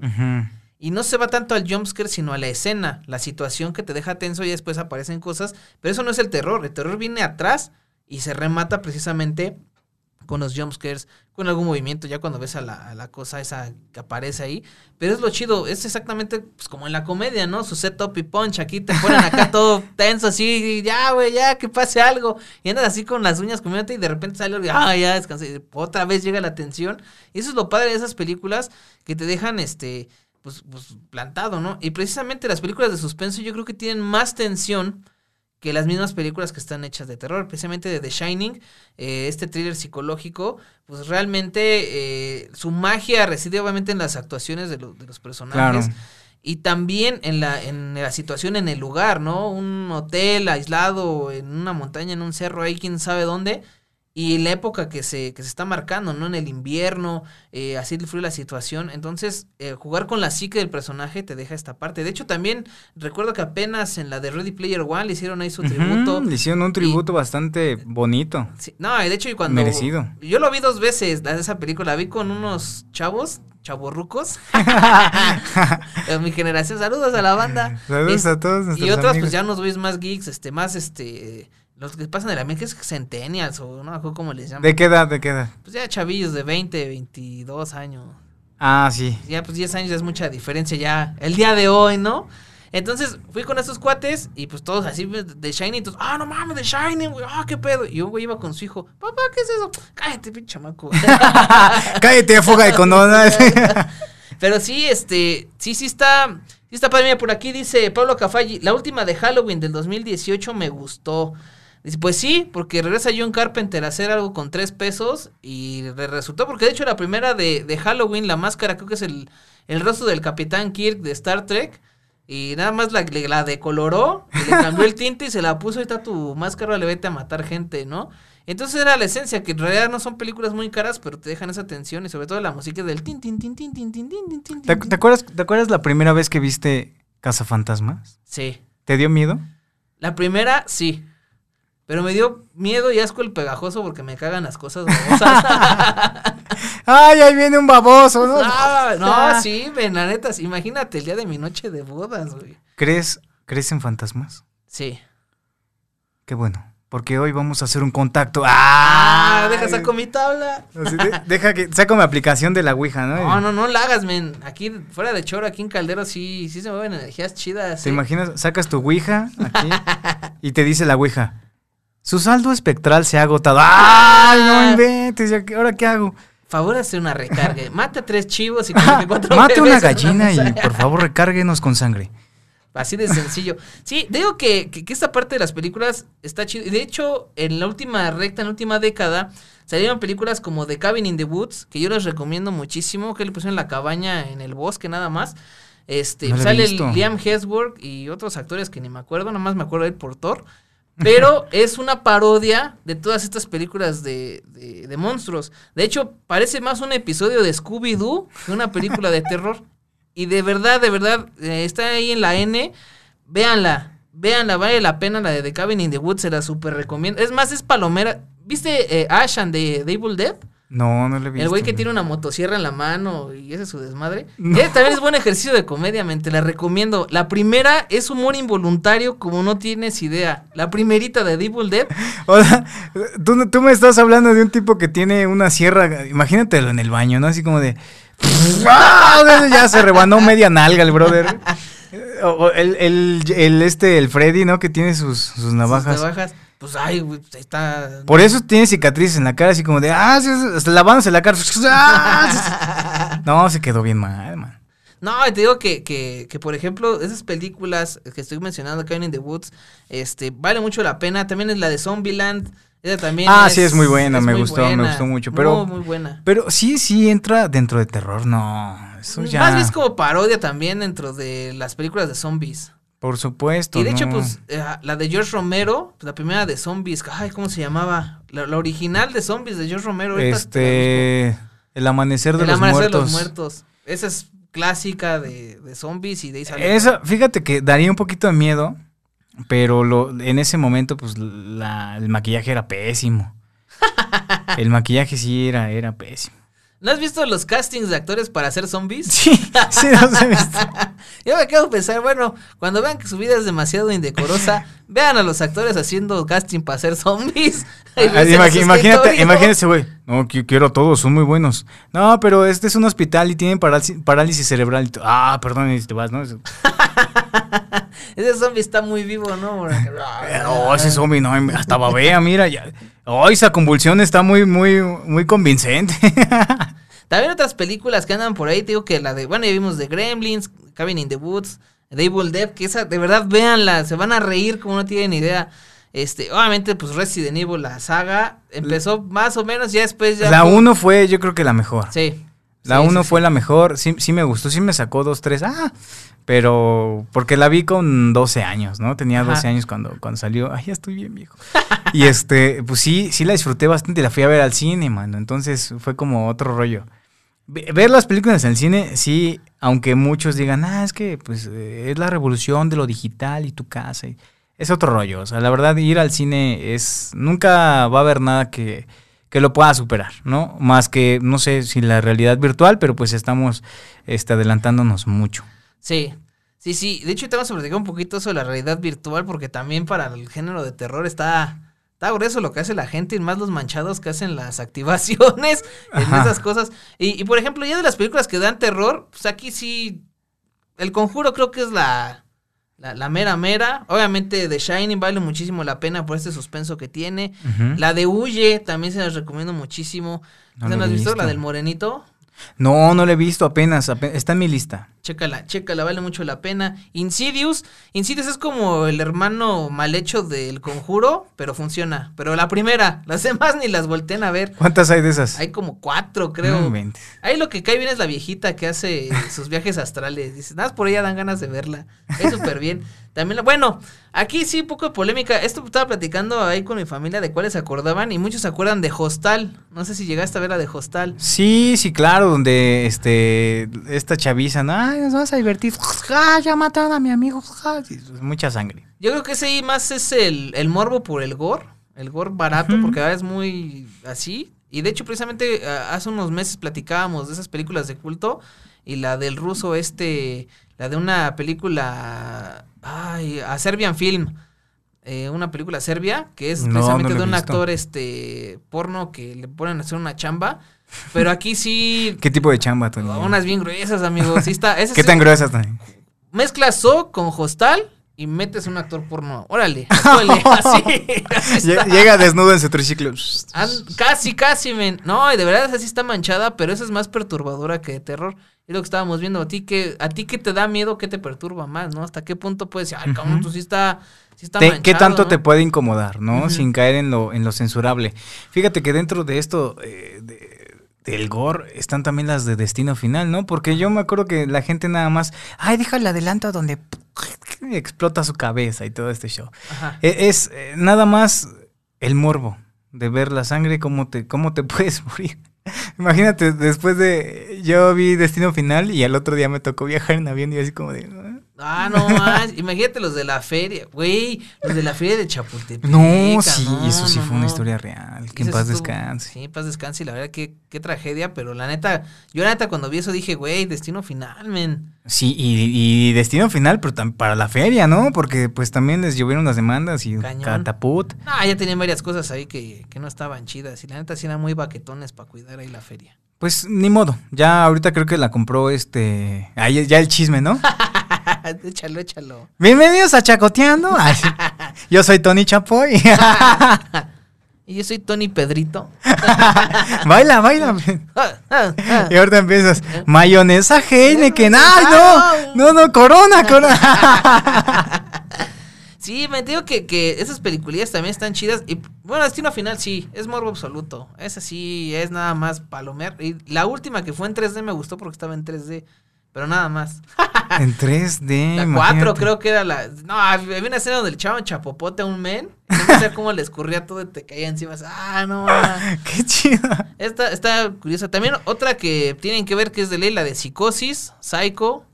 Y no se va tanto al jumpscare, sino a la escena, la situación que te deja tenso y después aparecen cosas. Pero eso no es el terror. El terror viene atrás y se remata precisamente con los jumpscares, con algún movimiento, ya cuando ves a la, a la cosa esa que aparece ahí. Pero es lo chido, es exactamente pues, como en la comedia, ¿no? Su setup y punch, aquí te ponen acá todo tenso así, ya, güey, ya, que pase algo. Y andas así con las uñas comiéndote y de repente sale algo, ah, ya, descansé. Y otra vez llega la tensión. Y eso es lo padre de esas películas que te dejan, este, pues, pues plantado, ¿no? Y precisamente las películas de suspenso yo creo que tienen más tensión que las mismas películas que están hechas de terror, especialmente de The Shining, eh, este thriller psicológico, pues realmente eh, su magia reside obviamente en las actuaciones de, de los personajes. Y también en la, en la situación en el lugar, ¿no? Un hotel aislado en una montaña, en un cerro, ahí quién sabe dónde y la época que se, que se está marcando, ¿no? En el invierno, eh, así frío la situación. Entonces, eh, jugar con la psique del personaje te deja esta parte. De hecho, también recuerdo que apenas en la de Ready Player One le hicieron ahí su tributo. Le hicieron un tributo bastante bonito. Sí, no, de hecho, y cuando. Merecido. Yo lo vi dos veces, la, esa película. La vi con unos chavos, chavorrucos. de mi generación. Saludos a la banda. Saludos a todos. Y otras, pues ya nos veis más geeks, este, más este los que pasan de la mente es centennials o no me cómo les llaman. ¿De qué edad? ¿De qué edad? Pues ya chavillos de 20, 22 años. Ah, sí. Ya pues 10 años es mucha diferencia ya el día de hoy, ¿no? Entonces fui con esos cuates y pues todos así de Shining, todos, ah, no mames, de Shining, güey, ah, qué pedo. Y un güey iba con su hijo, papá, ¿qué es eso? Cállate, pinche chamaco. Cállate, fuga de condona. Pero sí, este, sí, sí está, sí está padre. Mira, por aquí dice Pablo Cafalli, la última de Halloween del 2018 me gustó. Dice, pues sí, porque regresa John Carpenter a hacer algo con tres pesos y le resultó, porque de hecho la primera de, de Halloween, la máscara creo que es el, el rostro del Capitán Kirk de Star Trek. Y nada más la, la decoloró, le cambió el tinte y se la puso. Ahí está tu máscara, le vete a matar gente, ¿no? Entonces era la esencia, que en realidad no son películas muy caras, pero te dejan esa tensión y sobre todo la música del tin, tin, tin, tin, tin, tin, tin, tin, ¿Te, ¿Te acuerdas, ¿Te acuerdas la primera vez que viste Cazafantasmas? Sí. ¿Te dio miedo? La primera, sí. Pero me dio miedo y asco el pegajoso porque me cagan las cosas babosas. ¡Ay, ahí viene un baboso! No, ah, no sí, ven, la neta, imagínate el día de mi noche de bodas, güey. ¿Crees, ¿Crees en fantasmas? Sí. Qué bueno. Porque hoy vamos a hacer un contacto. ¡Ah! ah deja, saco mi tabla. deja que saco mi aplicación de la Ouija, ¿no? No, no, no la hagas, men. Aquí, fuera de choro, aquí en Caldero sí, sí se mueven energías chidas. ¿Te ¿eh? imaginas? Sacas tu Ouija aquí y te dice la Ouija. Su saldo espectral se ha agotado. ¡Ay, no inventes! ¿Ahora qué hago? Favor hacer una recarga. Mate a tres chivos y cuatro Mate una gallina y por favor recárguenos con sangre. Así de sencillo. Sí, digo que, que, esta parte de las películas está chido. De hecho, en la última recta, en la última década, salieron películas como The Cabin in the Woods, que yo les recomiendo muchísimo, que le pusieron la cabaña en el bosque nada más. Este, sale Liam Hemsworth y otros actores que ni me acuerdo, nada más me acuerdo de por Thor. Pero es una parodia de todas estas películas de, de, monstruos. De hecho, parece más un episodio de Scooby-Doo que una película de terror. Y de verdad, de verdad, eh, está ahí en la N. Véanla, véanla, vale la pena la de The Cabin in the Woods, se la super recomiendo. Es más, es palomera. ¿Viste eh, Ash and the, the Evil Dead? No, no le he visto. El güey que tiene una motosierra en la mano y ese es su desmadre. Eh, también es buen ejercicio de comedia, men, te la recomiendo. La primera es humor involuntario como no tienes idea. La primerita de Devil Dead. O sea, tú, tú me estás hablando de un tipo que tiene una sierra, imagínatelo en el baño, ¿no? Así como de... ya se rebanó media nalga el brother. O, el, el, el, este, el Freddy, ¿no? Que tiene sus, sus navajas. Sus navajas pues ay, güey, pues, está. Por eso tiene cicatrices en la cara, así como de, ah, lavándose la cara. Ah, no, se quedó bien mal, man. No, te digo que, que, que, por ejemplo, esas películas que estoy mencionando, Cabin in the Woods, este, vale mucho la pena. También es la de Zombieland. Esa también ah, sí, es muy buena, me gustó, me gustó mucho. Pero, muy, muy buena. Pero sí, sí entra dentro de terror, no. Eso ya. Más bien como parodia también dentro de las películas de zombies. Por supuesto. Y de hecho, pues, eh, la de George Romero, pues, la primera de zombies, ay, ¿cómo se llamaba? La, original de zombies de George Romero. Este, El Amanecer de el los Amanecer Muertos. de los Muertos. Esa es clásica de, de zombies y de ahí Esa, fíjate que daría un poquito de miedo, pero lo, en ese momento, pues, el maquillaje era pésimo. el maquillaje sí era, era pésimo. ¿No has visto los castings de actores para hacer zombies? Sí, sí los he visto. Yo me quedo pensar, bueno, cuando vean que su vida es demasiado indecorosa, Vean a los actores haciendo casting para ser zombies. Ah, imagínate, imagínate, güey. No, quiero todos, son muy buenos. No, pero este es un hospital y tienen parálisis, cerebral. Ah, perdón, y te vas, ¿no? ese zombie está muy vivo, ¿no? oh, ese zombie, no, hasta babea, mira. Ya. Oh, esa convulsión está muy, muy, muy convincente. También otras películas que andan por ahí, te digo que la de, bueno, ya vimos de Gremlins, Cabin in the Woods, The Evil Dead, que esa, de verdad, véanla, se van a reír como no tienen idea. Este, obviamente, pues Resident Evil, la saga, empezó más o menos, ya después ya. La 1 fue, yo creo que la mejor. Sí. La 1 fue la mejor, sí, sí me gustó, sí me sacó dos, tres, ah, pero porque la vi con 12 años, ¿no? Tenía 12 años cuando, cuando salió, ay, ya estoy bien viejo. y este, pues sí, sí la disfruté bastante, la fui a ver al cine, mano, entonces fue como otro rollo. Ver las películas en el cine, sí, aunque muchos digan, ah, es que pues eh, es la revolución de lo digital y tu casa. es otro rollo. O sea, la verdad, ir al cine es. Nunca va a haber nada que, que lo pueda superar, ¿no? Más que, no sé si la realidad virtual, pero pues estamos este, adelantándonos mucho. Sí, sí, sí. De hecho, te vamos a platicar un poquito sobre la realidad virtual, porque también para el género de terror está Está grueso lo que hace la gente y más los manchados que hacen las activaciones en esas cosas. Y, por ejemplo, ya de las películas que dan terror, pues aquí sí. El conjuro creo que es la, la, mera mera. Obviamente The Shining vale muchísimo la pena por este suspenso que tiene. La de Huye también se las recomiendo muchísimo. No ¿Se has visto? La del morenito. No, no la he visto apenas, está en mi lista. Chécala, chécala, vale mucho la pena. Insidious, Insidious es como el hermano mal hecho del conjuro, pero funciona. Pero la primera, las demás ni las volteen a ver. ¿Cuántas hay de esas? Hay como cuatro, creo. Ahí lo que cae bien es la viejita que hace sus viajes astrales. Dices, nada, por ella dan ganas de verla. Es súper bien. También, bueno, aquí sí, un poco de polémica. Esto estaba platicando ahí con mi familia de cuáles se acordaban y muchos se acuerdan de Hostal. No sé si llegaste a ver la de Hostal. Sí, sí, claro, donde este esta chaviza, ay, nos vas a divertir. ya mataron a mi amigo. Mucha sangre. Yo creo que ese más es el, el morbo por el gore. El gore barato, porque ahora es muy así. Y de hecho, precisamente hace unos meses platicábamos de esas películas de culto. Y la del ruso este, la de una película Ay, a Serbian Film. Eh, una película serbia que es precisamente de un actor este porno que le ponen a hacer una chamba. Pero aquí sí. ¿Qué tipo de chamba, Tony? Unas bien gruesas, amigos. Sí está, ¿Qué tan gruesas, Tony? Mezclas So con Hostal y metes un actor porno. Órale, así, Llega desnudo en su triciclo. casi, casi, men. No, y de verdad así está manchada, pero esa es más perturbadora que de terror. Es lo que estábamos viendo. A ti que, a ti que te da miedo, ¿qué te perturba más, no? ¿Hasta qué punto puedes decir, ay, cabrón, tú sí está, sí está manchado, ¿Qué tanto te puede incomodar, no? Sin caer en lo, en lo censurable. Fíjate que dentro de esto, eh, del gore, están también las de Destino Final, ¿no? Porque yo me acuerdo que la gente nada más, ay, déjale adelanto donde explota su cabeza y todo este show. E, es, eh, nada más el morbo de ver la sangre, cómo te, cómo te puedes morir. Imagínate, después de. Yo vi Destino Final y al otro día me tocó viajar en avión y así como de. Ah, no más. Imagínate los de la feria, güey. Los de la feria de Chapultepec. No, sí, eso sí fue una historia real. Que en paz descanse. Sí, en paz descanse. Y la verdad, qué, qué tragedia. Pero la neta, yo la neta cuando vi eso dije, güey, destino final, men. Sí, y, destino final, pero para la feria, ¿no? Porque pues también les llovieron las demandas y cataput. Ah, ya tenían varias cosas ahí que, que no estaban chidas. Y la neta sí eran muy baquetones para cuidar ahí la feria. Pues ni modo. Ya ahorita creo que la compró este. Ahí ya el chisme, ¿no? échalo, échalo. Bienvenidos a Chacoteando. yo soy Tony Chapoy. y yo soy Tony Pedrito. baila, baila. y ahorita empiezas. Mayonesa Heineken. ¡Ay, no! No, no, Corona, Corona. Sí, me digo que, que esas peliculillas también están chidas. Y bueno, Destino Final sí, es morbo absoluto. Esa sí es nada más palomer. Y la última que fue en 3D me gustó porque estaba en 3D. Pero nada más. en 3D. La 4 creo que era la. No, había una escena donde le echaban chapopote a un men. No sé cómo le escurría todo y te caía encima. Ah, no. Qué chida. Esta está curiosa. También otra que tienen que ver que es de ley, la de Psicosis, Psycho.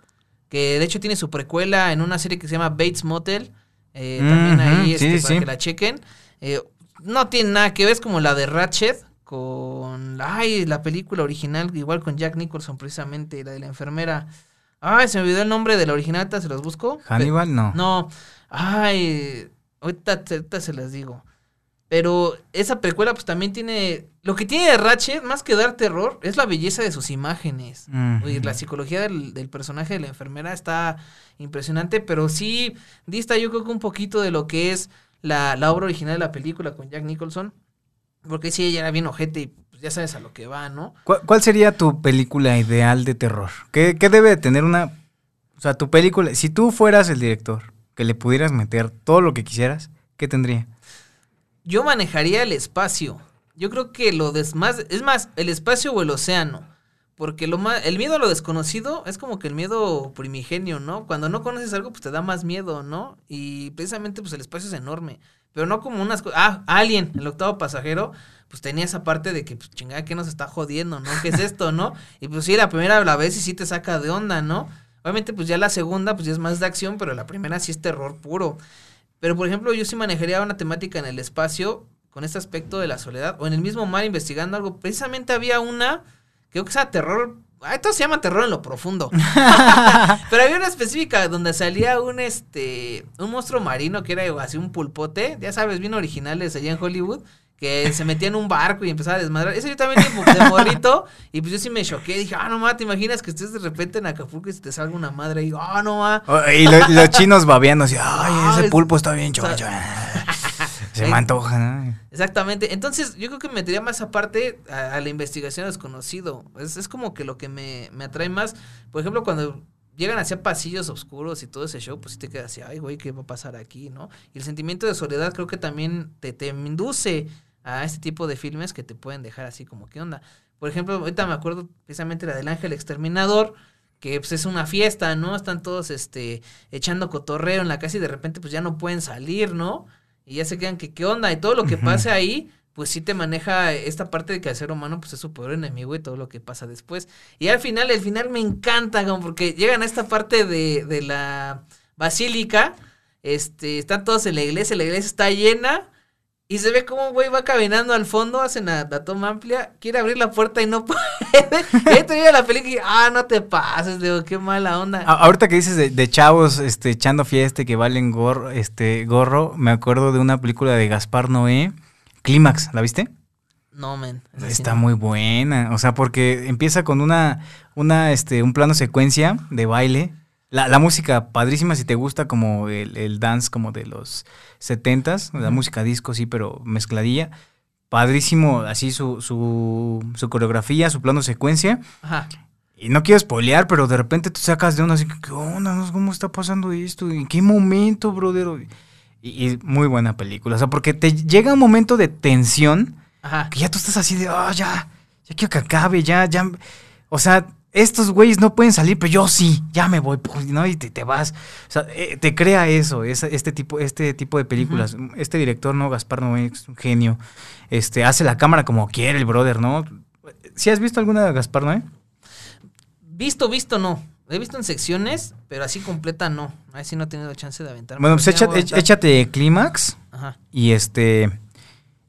Que de hecho tiene su precuela en una serie que se llama Bates Motel. Eh, también ahí este, para que la chequen. Eh, no tiene nada que ver, es como la de Ratchet con ay, la película original, igual con Jack Nicholson, precisamente, la de la enfermera. Ay, se me olvidó el nombre de la original, ¿se los busco? Hannibal, no. No. Ay, Ahorita, ahorita se las digo. Pero esa precuela pues también tiene... Lo que tiene de Ratchet, más que dar terror, es la belleza de sus imágenes. Oye, la psicología del, del personaje de la enfermera está impresionante, pero sí dista yo creo que un poquito de lo que es la, la obra original de la película con Jack Nicholson. Porque sí, ella era bien ojete y pues, ya sabes a lo que va, ¿no? ¿Cuál, cuál sería tu película ideal de terror? ¿Qué, qué debe de tener una... O sea, tu película... Si tú fueras el director, que le pudieras meter todo lo que quisieras, ¿qué tendría? Yo manejaría el espacio. Yo creo que lo des más, es más, el espacio o el océano. Porque lo más, el miedo a lo desconocido es como que el miedo primigenio, ¿no? Cuando no conoces algo, pues te da más miedo, ¿no? Y precisamente, pues el espacio es enorme. Pero no como unas cosas. Ah, Alien, el octavo pasajero, pues tenía esa parte de que, pues chingada, que nos está jodiendo, ¿no? ¿Qué es esto, no? Y pues sí, la primera la vez y sí te saca de onda, ¿no? Obviamente, pues ya la segunda, pues ya es más de acción, pero la primera sí es terror puro. Pero, por ejemplo, yo sí manejaría una temática en el espacio con este aspecto de la soledad. O en el mismo mar investigando algo. Precisamente había una, creo que era terror. Ah, esto se llama terror en lo profundo. Pero había una específica donde salía un este un monstruo marino que era así un pulpote, ya sabes, bien originales allá en Hollywood, que se metía en un barco y empezaba a desmadrar. Eso yo también de, morrito, y pues yo sí me choqué, dije, ah, no ma, ¿te imaginas que estés de repente en Acapulco y se te salga una madre y digo, ah, no ma. Oh, y lo- los chinos babeando así, ay, ese es- pulpo está bien chocho. Se me antoja, ¿no? Exactamente. Entonces, yo creo que metería más aparte a, a la investigación desconocido. Es, es como que lo que me, me atrae más. Por ejemplo, cuando llegan hacia pasillos oscuros y todo ese show, pues sí te quedas así, ay, güey, ¿qué va a pasar aquí, no? Y el sentimiento de soledad creo que también te, te induce a este tipo de filmes que te pueden dejar así como, ¿qué onda? Por ejemplo, ahorita me acuerdo precisamente la del Ángel Exterminador, que pues es una fiesta, ¿no? Están todos este echando cotorreo en la casa y de repente pues ya no pueden salir, ¿no? Y ya se quedan que qué onda y todo lo que pase ahí, pues sí te maneja esta parte de que el ser humano pues es su peor enemigo y todo lo que pasa después. Y al final, el final me encanta, como porque llegan a esta parte de, de la basílica, este, están todos en la iglesia, la iglesia está llena. Y se ve como un güey va caminando al fondo, hacen la, la toma amplia, quiere abrir la puerta y no puede. y ahí te la película y, ah, no te pases, digo, qué mala onda. A- ahorita que dices de, de chavos este, echando fiesta y que valen gorro, este, gorro, me acuerdo de una película de Gaspar Noé, Clímax, ¿la viste? No, men. sí Está no. muy buena, o sea, porque empieza con una, una, este, un plano secuencia de baile. La, la música padrísima si te gusta como el, el dance como de los setentas, la Ujú. música disco sí, pero mezcladilla. Padrísimo, así su, su, su coreografía, su plano secuencia. Ajá. Y no quiero spoilear, pero de repente tú sacas de uno así, ¿qué onda? ¿Cómo está pasando esto? ¿En qué momento, brother? Y, y muy buena película, o sea, porque te llega un momento de tensión Ajá. que ya tú estás así de, ah, ya, ya quiero que acabe, ya, ya. O sea, estos güeyes no pueden salir, pero yo sí, ya me voy, pues, ¿no? Y te, te vas. O sea, eh, te crea eso, este, tipo, este tipo de películas. Este director, ¿no? Gaspar Noé, es un genio. Este, hace la cámara como quiere el brother, ¿no? ¿Sí has visto alguna de Gaspar Noé? Visto, visto, no. He visto en secciones, pero así completa no. Ahí sí no he tenido chance de aventar. Bueno, pues échate, éch- échate Clímax Ajá. y este...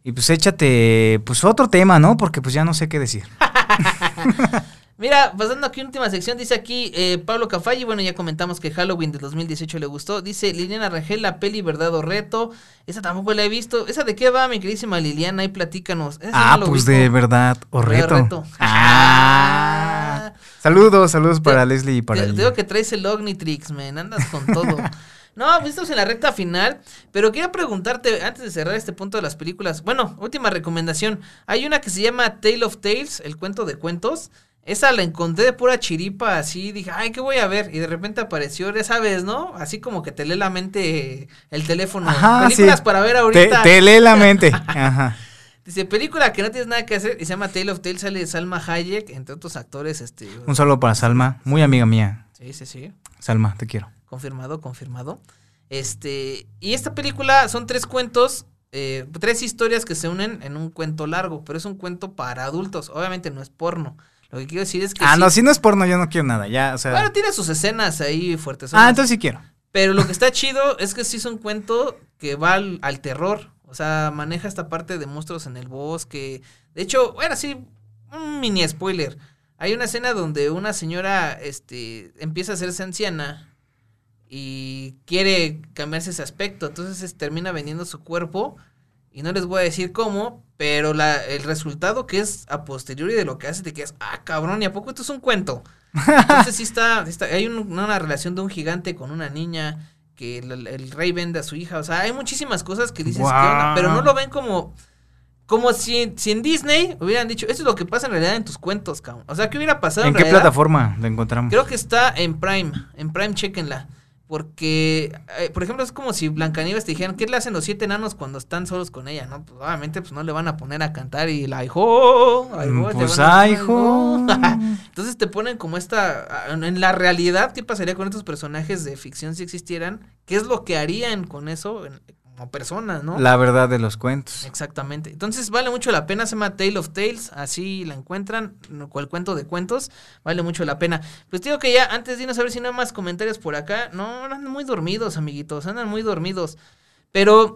Y pues échate, pues otro tema, ¿no? Porque pues ya no sé qué decir. Mira, pasando aquí última sección, dice aquí eh, Pablo Cafalli, bueno, ya comentamos que Halloween de 2018 le gustó. Dice Liliana Rangel, la peli Verdad o Reto. Esa tampoco la he visto. ¿Esa de qué va, mi queridísima Liliana? Ahí platícanos. Esa Ah, no pues de verdad, o reto. reto. Ah. Saludos, saludos para Te- Leslie y para Te, digo que traes el Ognitrix, man. Andas con todo. No, pues estamos en la recta final. Pero quería preguntarte, antes de cerrar este punto de las películas. Bueno, última recomendación. Hay una que se llama Tale of Tales, el cuento de cuentos. Esa la encontré de pura chiripa, así dije, ay, ¿qué voy a ver? Y de repente apareció, ya sabes, ¿no? Así como que te lee la mente el teléfono. Ajá, Películas sí. para ver ahorita. te lee la mente. Ajá. Dice, película que no tienes nada que hacer y se llama Tale of Tales, sale Salma Hayek, entre otros actores, este... Un saludo para Salma, muy amiga mía. Sí, sí, sí. Salma, te quiero. Confirmado, confirmado. Este, y esta película son tres cuentos, eh, tres historias que se unen en un cuento largo, pero es un cuento para adultos. Obviamente no es porno. Lo que quiero decir es que. Ah, sí- no, si no es porno, yo no quiero nada, ya, o sea. Bueno, tiene sus escenas ahí fuertes. ah, entonces sí quiero. Pero lo que está chido es que sí es un cuento que va al, al terror. O sea, maneja esta parte de monstruos en el bosque. De hecho, bueno, sí, un mini spoiler. Hay una escena donde una señora este, empieza a hacerse anciana. y quiere cambiarse ese aspecto. Entonces es- termina vendiendo su cuerpo y no les voy a decir cómo, pero la, el resultado que es a posteriori de lo que hace, de que es, ah, cabrón, ¿y a poco esto es un cuento? Entonces sí está, sí está- hay un- una relación de un gigante con una niña que el, el rey vende a su hija, o sea, hay muchísimas cosas que dices, ¿qué onda? Pero no lo ven como... Como si, si en Disney hubieran dicho, esto es lo que pasa en realidad en tus cuentos, cabrón. O sea, ¿qué hubiera pasado ¿En qué realidad? plataforma la encontramos? Creo que está en Prime. En Prime, chequenla. Porque, eh, por ejemplo, es como si Blancanieves te dijeran, ¿qué le hacen los siete enanos cuando están solos con ella? No, pues obviamente pues no le van a poner a cantar y la hijo, Mm, pues, hijo. Entonces te ponen como esta, en en la realidad, ¿qué pasaría con estos personajes de ficción si existieran? ¿Qué es lo que harían con eso en- como personas, no? La verdad de los cuentos. Exactamente. Entonces vale mucho la pena, se llama Tale of Tales, así la encuentran, cual cuento de cuentos, vale mucho la pena. Pues digo que ya, antes de irnos a ver si no hay más comentarios por acá, no, andan muy dormidos, amiguitos, andan muy dormidos. Pero,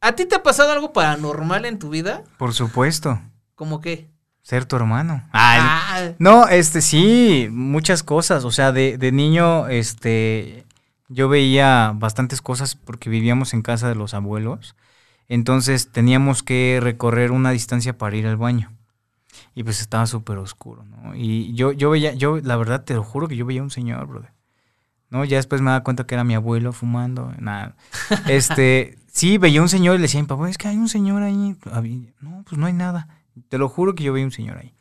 ¿a ti te ha pasado algo paranormal en tu vida? Por supuesto. ¿Cómo qué? Ser tu hermano. Ay, Ah, No, este sí, muchas cosas. O sea, de, de niño, este, yo veía bastantes cosas porque vivíamos en casa de los abuelos. Entonces teníamos que recorrer una distancia para ir al baño. Y pues estaba súper oscuro, ¿no? Y yo, yo veía, yo, la verdad, te lo juro que yo veía un señor, brother. ¿No? Ya después me daba cuenta que era mi abuelo fumando. Nada. Este, sí, veía un señor y le decía a mi papá, es que hay un señor ahí. No, pues no hay nada. Te lo juro que yo veía un señor ahí.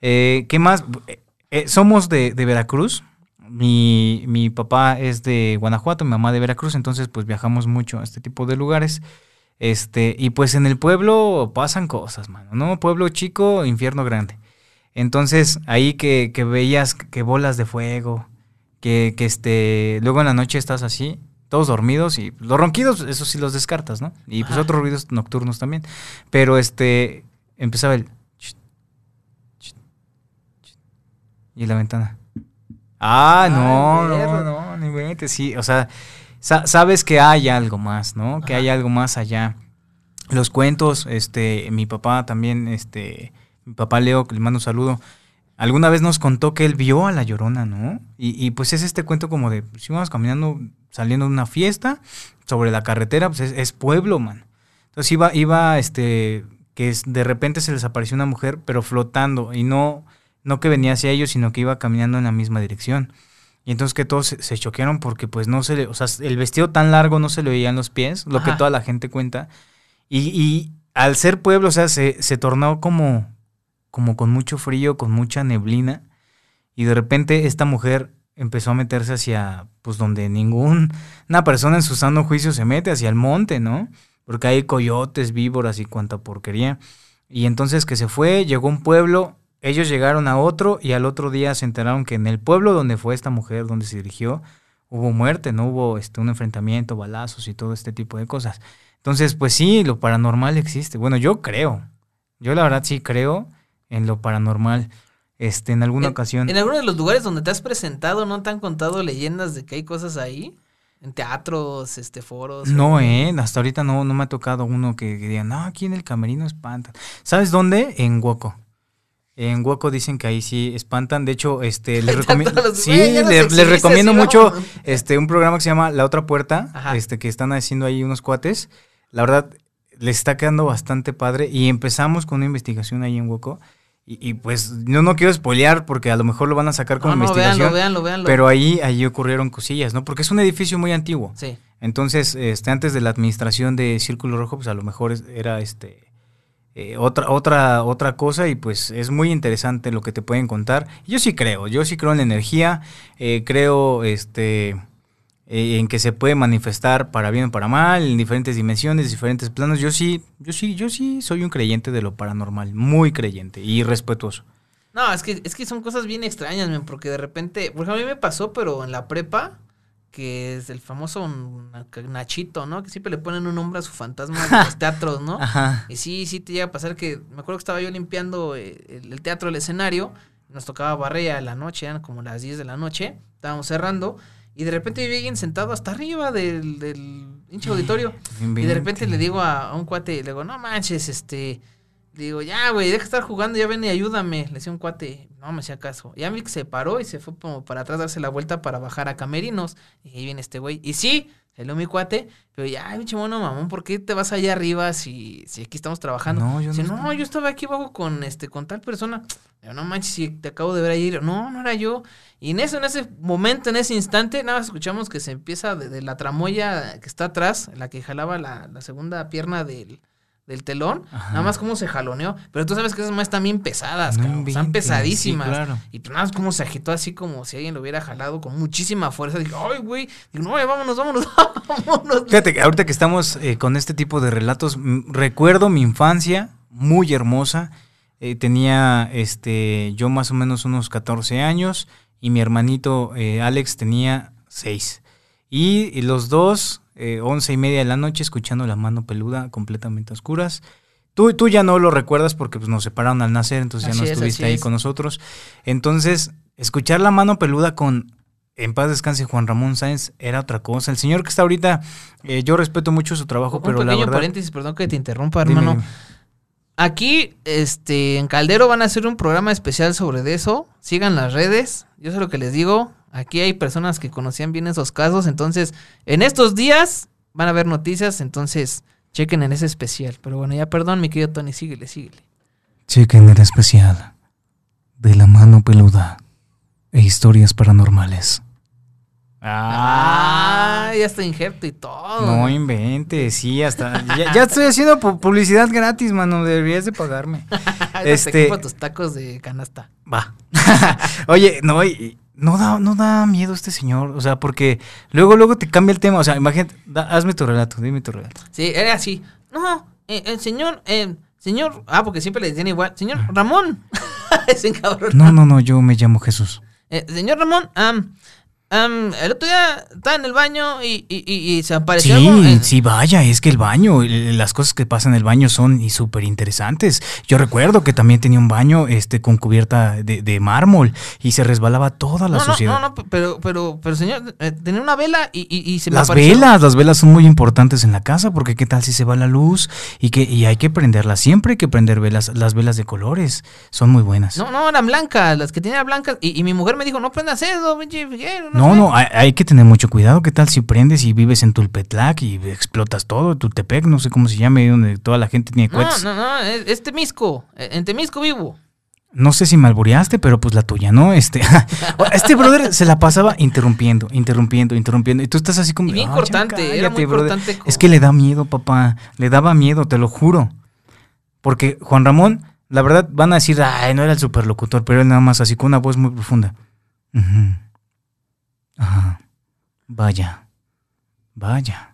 Eh, ¿Qué más? Eh, eh, somos de, de Veracruz. Mi, mi papá es de Guanajuato, mi mamá de Veracruz, entonces pues viajamos mucho a este tipo de lugares. Este, y pues en el pueblo pasan cosas, mano, ¿no? Pueblo chico, infierno grande. Entonces, ahí que, que veías que bolas de fuego, que, que este, luego en la noche estás así, todos dormidos y los ronquidos, eso sí los descartas, ¿no? Y pues Ajá. otros ruidos nocturnos también. Pero este, empezaba el... y la ventana. Ah, no, no, no, ni inventes, sí, o sea, sa- sabes que hay algo más, ¿no? Que Ajá. hay algo más allá. Los cuentos, este, mi papá también, este, mi papá Leo, que le mando un saludo, alguna vez nos contó que él vio a la llorona, ¿no? Y, y, pues es este cuento como de, si íbamos caminando, saliendo de una fiesta, sobre la carretera, pues es, es pueblo, man. Entonces iba, iba, este, que es, de repente se les apareció una mujer, pero flotando, y no, no que venía hacia ellos, sino que iba caminando en la misma dirección. Y entonces que todos se, choquearon porque pues no se le, o sea, el vestido tan largo no se le veían los pies, lo que toda la gente cuenta. Y, y al ser pueblo, o sea, se, se tornó como, como con mucho frío, con mucha neblina. Y de repente esta mujer empezó a meterse hacia, pues donde ninguna persona en su sano juicio se mete, hacia el monte, ¿no? Porque hay coyotes, víboras y cuanta porquería. Y entonces que se fue, llegó a un pueblo, ellos llegaron a otro y al otro día se enteraron que en el pueblo donde fue esta mujer, donde se dirigió, hubo muerte, no hubo este, un enfrentamiento, balazos y todo este tipo de cosas. Entonces, pues sí, lo paranormal existe. Bueno, yo creo. Yo la verdad sí creo en lo paranormal. Este, en alguna en, ocasión. En alguno de los lugares donde te has presentado, ¿no te han contado leyendas de que hay cosas ahí? En teatros, este, foros. No, o- eh, hasta ahorita no, no me ha tocado uno que, que diga, no, aquí en el camerino espantan. ¿Sabes dónde? En Huoco. En Huoco dicen que ahí sí espantan. De hecho, este, les los- Sí, les, recomiendo mucho este, un programa que se llama La Otra Puerta, Ajá. este, que están haciendo ahí unos cuates. La verdad, les está quedando bastante padre. Y empezamos con una investigación ahí en Huoco. Y, y, pues, no, no quiero spoilear porque a lo mejor lo van a sacar como No, no, investigación. véanlo, véanlo, véanlo. Pero ahí, ahí ocurrieron cosillas, ¿no? Porque es un edificio muy antiguo. Sí. Entonces, este, antes de la administración de Círculo Rojo, pues a lo mejor era este eh, otra, otra, otra cosa, y pues es muy interesante lo que te pueden contar. Yo sí creo, yo sí creo en la energía, eh, creo este eh, en que se puede manifestar para bien o para mal, en diferentes dimensiones, diferentes planos. Yo sí, yo sí, yo sí soy un creyente de lo paranormal, muy creyente y respetuoso. No, es que, es que son cosas bien extrañas, porque de repente, por ejemplo, a mí me pasó, pero en la prepa, que es el famoso Na- Nachito, ¿no? Que siempre le ponen un nombre a su fantasma de los teatros, ¿no? Ajá. Y sí, sí te llega a pasar que, me acuerdo que estaba yo limpiando eh, el, el teatro, el escenario, nos tocaba barrer a la noche, eran como las 10 de la noche, estábamos cerrando, y de repente vi alguien sentado hasta arriba del, del hinche auditorio. Y de repente le digo a, a un cuate, le digo, no manches, este, digo, ya, güey, deja de estar jugando, ya ven y ayúdame. Le decía un cuate, no me hacía caso. Ya vi que se paró y se fue como para atrás darse la vuelta para bajar a Camerinos. Y ahí viene este güey. Y sí, salió mi cuate, pero ya, pinche mono mamón, ¿por qué te vas allá arriba si, si aquí estamos trabajando? No, yo Dice, no no, yo estaba aquí abajo con este, con tal persona. Yo, no manches, si te acabo de ver ayer. No, no era yo. Y en eso, en ese momento, en ese instante, nada más escuchamos que se empieza de, de la tramoya que está atrás, la que jalaba la, la segunda pierna del, del telón, Ajá. nada más cómo se jaloneó. Pero tú sabes que esas más están bien pesadas, No cabrón, están pesadísimas. sí, claro. Y nada más cómo se agitó así como si alguien lo hubiera jalado con muchísima fuerza. Dije, ay, güey. Digo, no, güey, vámonos, vámonos, vámonos. Fíjate que ahorita que estamos eh, con este tipo de relatos, recuerdo mi infancia muy hermosa. Eh, tenía este yo más o menos unos 14 años y mi hermanito eh, Alex tenía 6. Y, y los dos, eh, 11 y media de la noche, escuchando la mano peluda completamente a oscuras. Tú, tú ya no lo recuerdas porque pues, nos separaron al nacer, entonces Así ya no es, estuviste ahí es. con nosotros. Entonces, escuchar la mano peluda con en paz descanse Juan Ramón Sáenz era otra cosa. El señor que está ahorita, eh, yo respeto mucho su trabajo, Un pero la verdad. paréntesis, perdón que te interrumpa, hermano. dime. Aquí, este, en Caldero van a hacer un programa especial sobre eso. Sigan las redes. Yo sé lo que les digo. Aquí hay personas que conocían bien esos casos. Entonces, en estos días van a haber noticias. Entonces, chequen en ese especial. Pero bueno, ya perdón, mi querido Tony, síguele, síguele. Chequen el especial de la mano peluda e historias paranormales. Ah, ya está injerto y todo. No inventes, sí, hasta. ya, ya estoy haciendo pu- publicidad gratis, mano. Deberías de pagarme. este... este- tus tacos de canasta. Va. Oye, no, y- no da, no da miedo este señor. O sea, porque luego, luego te cambia el tema. O sea, imagínate, da- hazme tu relato, dime tu relato. Sí, era así. No, eh, el señor, eh, señor, ah, porque siempre le decían igual, señor Ramón. Ese cabrón. No, no, no, yo me llamo Jesús. Eh, señor Ramón, am, am, el otro día estaba en el baño y, y, y- y se apareció Sí, algo. eh, sí, vaya, es que el baño, las cosas que pasan en el baño son súper interesantes. Yo recuerdo que también tenía un baño este, con cubierta de, de mármol y se resbalaba toda la no, no, suciedad. no, no, pero, pero, pero señor, eh, tenía una vela y, se me Las apareció. velas, las velas son muy importantes en la casa porque qué tal si se va la luz y que y hay que prenderlas, siempre hay que prender velas, las velas de colores son muy buenas. No, no, eran blancas, las que tenía blancas. Y, mi mujer me dijo, no prendas eso, pinche No, sé". no, hay, hay que tener mucho cuidado. ¿Qué tal si prendes y vives en Tulpetlac y explotas todo? Tultepec, no sé cómo se llame, donde toda la gente tiene No, cohetes. no, no, es, es Temisco. eh, En Temisco vivo. No sé si me albureaste, pero pues la tuya, ¿no? Este, este brother se la pasaba interrumpiendo, interrumpiendo, interrumpiendo. Y tú estás así como. Y bien "Ay, ya cortante, era muy brother". cortante con- Es que le da miedo, papá. Le daba miedo, te lo juro. Porque Juan Ramón, la verdad, van a decir, ay, no era el superlocutor, pero él nada más así con una voz muy profunda. Ajá. Vaya. Vaya.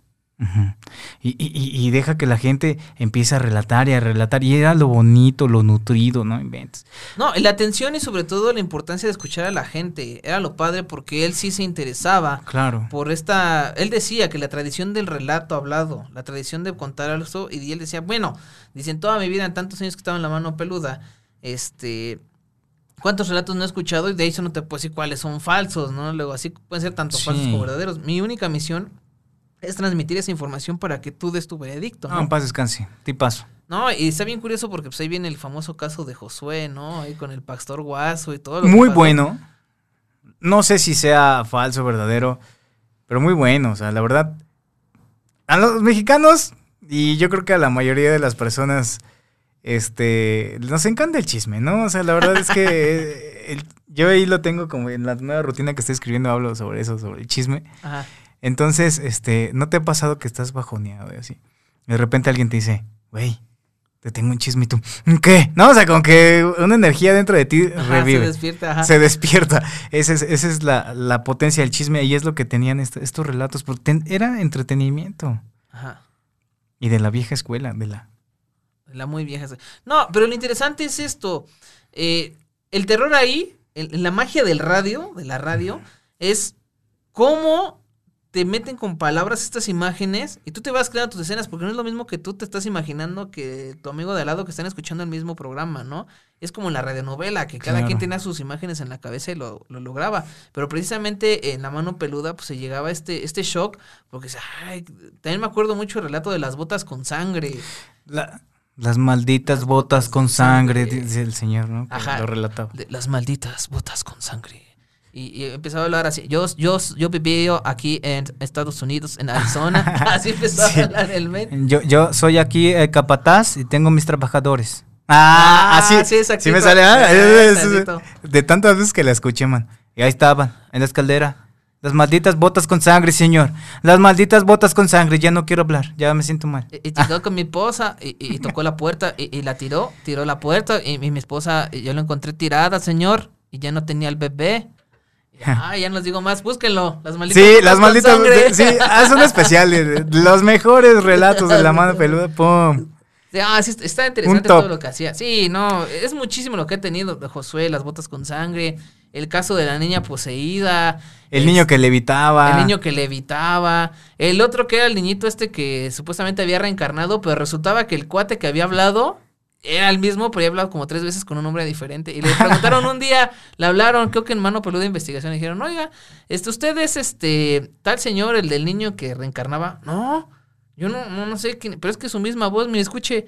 Y, y- y- y deja que la gente empiece a relatar y a relatar. Y era lo bonito, lo nutrido, no inventes. No, la atención y sobre todo la importancia de escuchar a la gente. Era lo padre porque él sí se interesaba Claro. por esta... Él decía que la tradición del relato hablado, la tradición de contar algo, y él decía, bueno, dice, en toda mi vida, en tantos años que estaba en la mano peluda, este... ¿Cuántos relatos no he escuchado? Y de ahí eso no te puedo decir cuáles son falsos, ¿no? Luego así pueden ser tanto Sí. falsos como verdaderos. Mi única misión es transmitir esa información para que tú des tu veredicto, No, ¿no? en paz descanse. Tipazo. No, y está bien curioso porque pues ahí viene el famoso caso de Josué, ¿no? Ahí con el pastor Guaso y todo. lo Muy bueno. No sé si sea falso o verdadero, pero muy bueno. O sea, la verdad, a los mexicanos y yo creo que a la mayoría de las personas, este, nos encanta el chisme, ¿no? O sea, la verdad es que eh, el- yo ahí lo tengo como en la nueva rutina que estoy escribiendo, hablo sobre eso, sobre el chisme. Ajá. Entonces, este, ¿no te ha pasado que estás bajoneado y así? De repente alguien te dice, güey, te tengo un chisme y tú, ¿qué? No, o sea, como que una energía dentro de ti Ajá, revive. Se despierta, ajá. Se despierta. Esa es, esa es la, la potencia del chisme y es lo que tenían est- estos relatos. porque ten- era entretenimiento. Ajá. Y de la vieja escuela, de la... La muy vieja. No, pero lo interesante es esto. Eh, el terror ahí, el- la magia del radio, de la radio, es cómo te meten con palabras estas imágenes y tú te vas creando tus escenas, porque no es lo mismo que tú te estás imaginando que tu amigo de al lado que están escuchando el mismo programa, ¿no? Es como en la radionovela, que cada Claro. quien tenía sus imágenes en la cabeza y lo, lo lograba. Pero precisamente en la mano peluda, pues se llegaba este, este shock, porque ay, también me acuerdo mucho el relato de las botas con sangre. la Las malditas botas con sangre, dice el señor, ¿no? Que Ajá. Lo relataba. las malditas botas con sangre. Y, y empezó a hablar así. Yo, yo, yo viví aquí en Estados Unidos, en Arizona. así empezó Sí. a hablar el men. Yo, yo soy aquí eh, capataz y tengo mis trabajadores. Ah, Ah, así, sí, exactito. sí me sale. ah, es- es- de tantas veces que la escuché, man. Y ahí estaban, en la escaldera. Las malditas botas con sangre, señor. Las malditas botas con sangre. Ya no quiero hablar. Ya me siento mal. Y, y llegó con mi esposa y, y- tocó la puerta y, y la tiró, tiró la puerta y, mi esposa, yo la encontré tirada, señor, y ya no tenía el bebé. Ah, ya no les digo más, búsquenlo, las malditas Sí, botas las con malditas. sangre. Sí, haz un especial. Los mejores relatos de la mano peluda. Pum. Ah, sí, está interesante todo lo que hacía. Sí, no, es muchísimo lo que ha tenido de Josué, las botas con sangre, el caso de la niña poseída. El es- niño que levitaba. El niño que levitaba. El otro que era el niñito este que supuestamente había reencarnado, pero resultaba que el cuate que había hablado era el mismo, pero había hablado como tres veces con un nombre diferente. Y le preguntaron un día, le hablaron, creo que en mano peluda de investigación, y dijeron, oiga, este, usted es este tal señor, el del niño que reencarnaba. No, yo no, no, no sé quién, pero es que su misma voz, me escuche.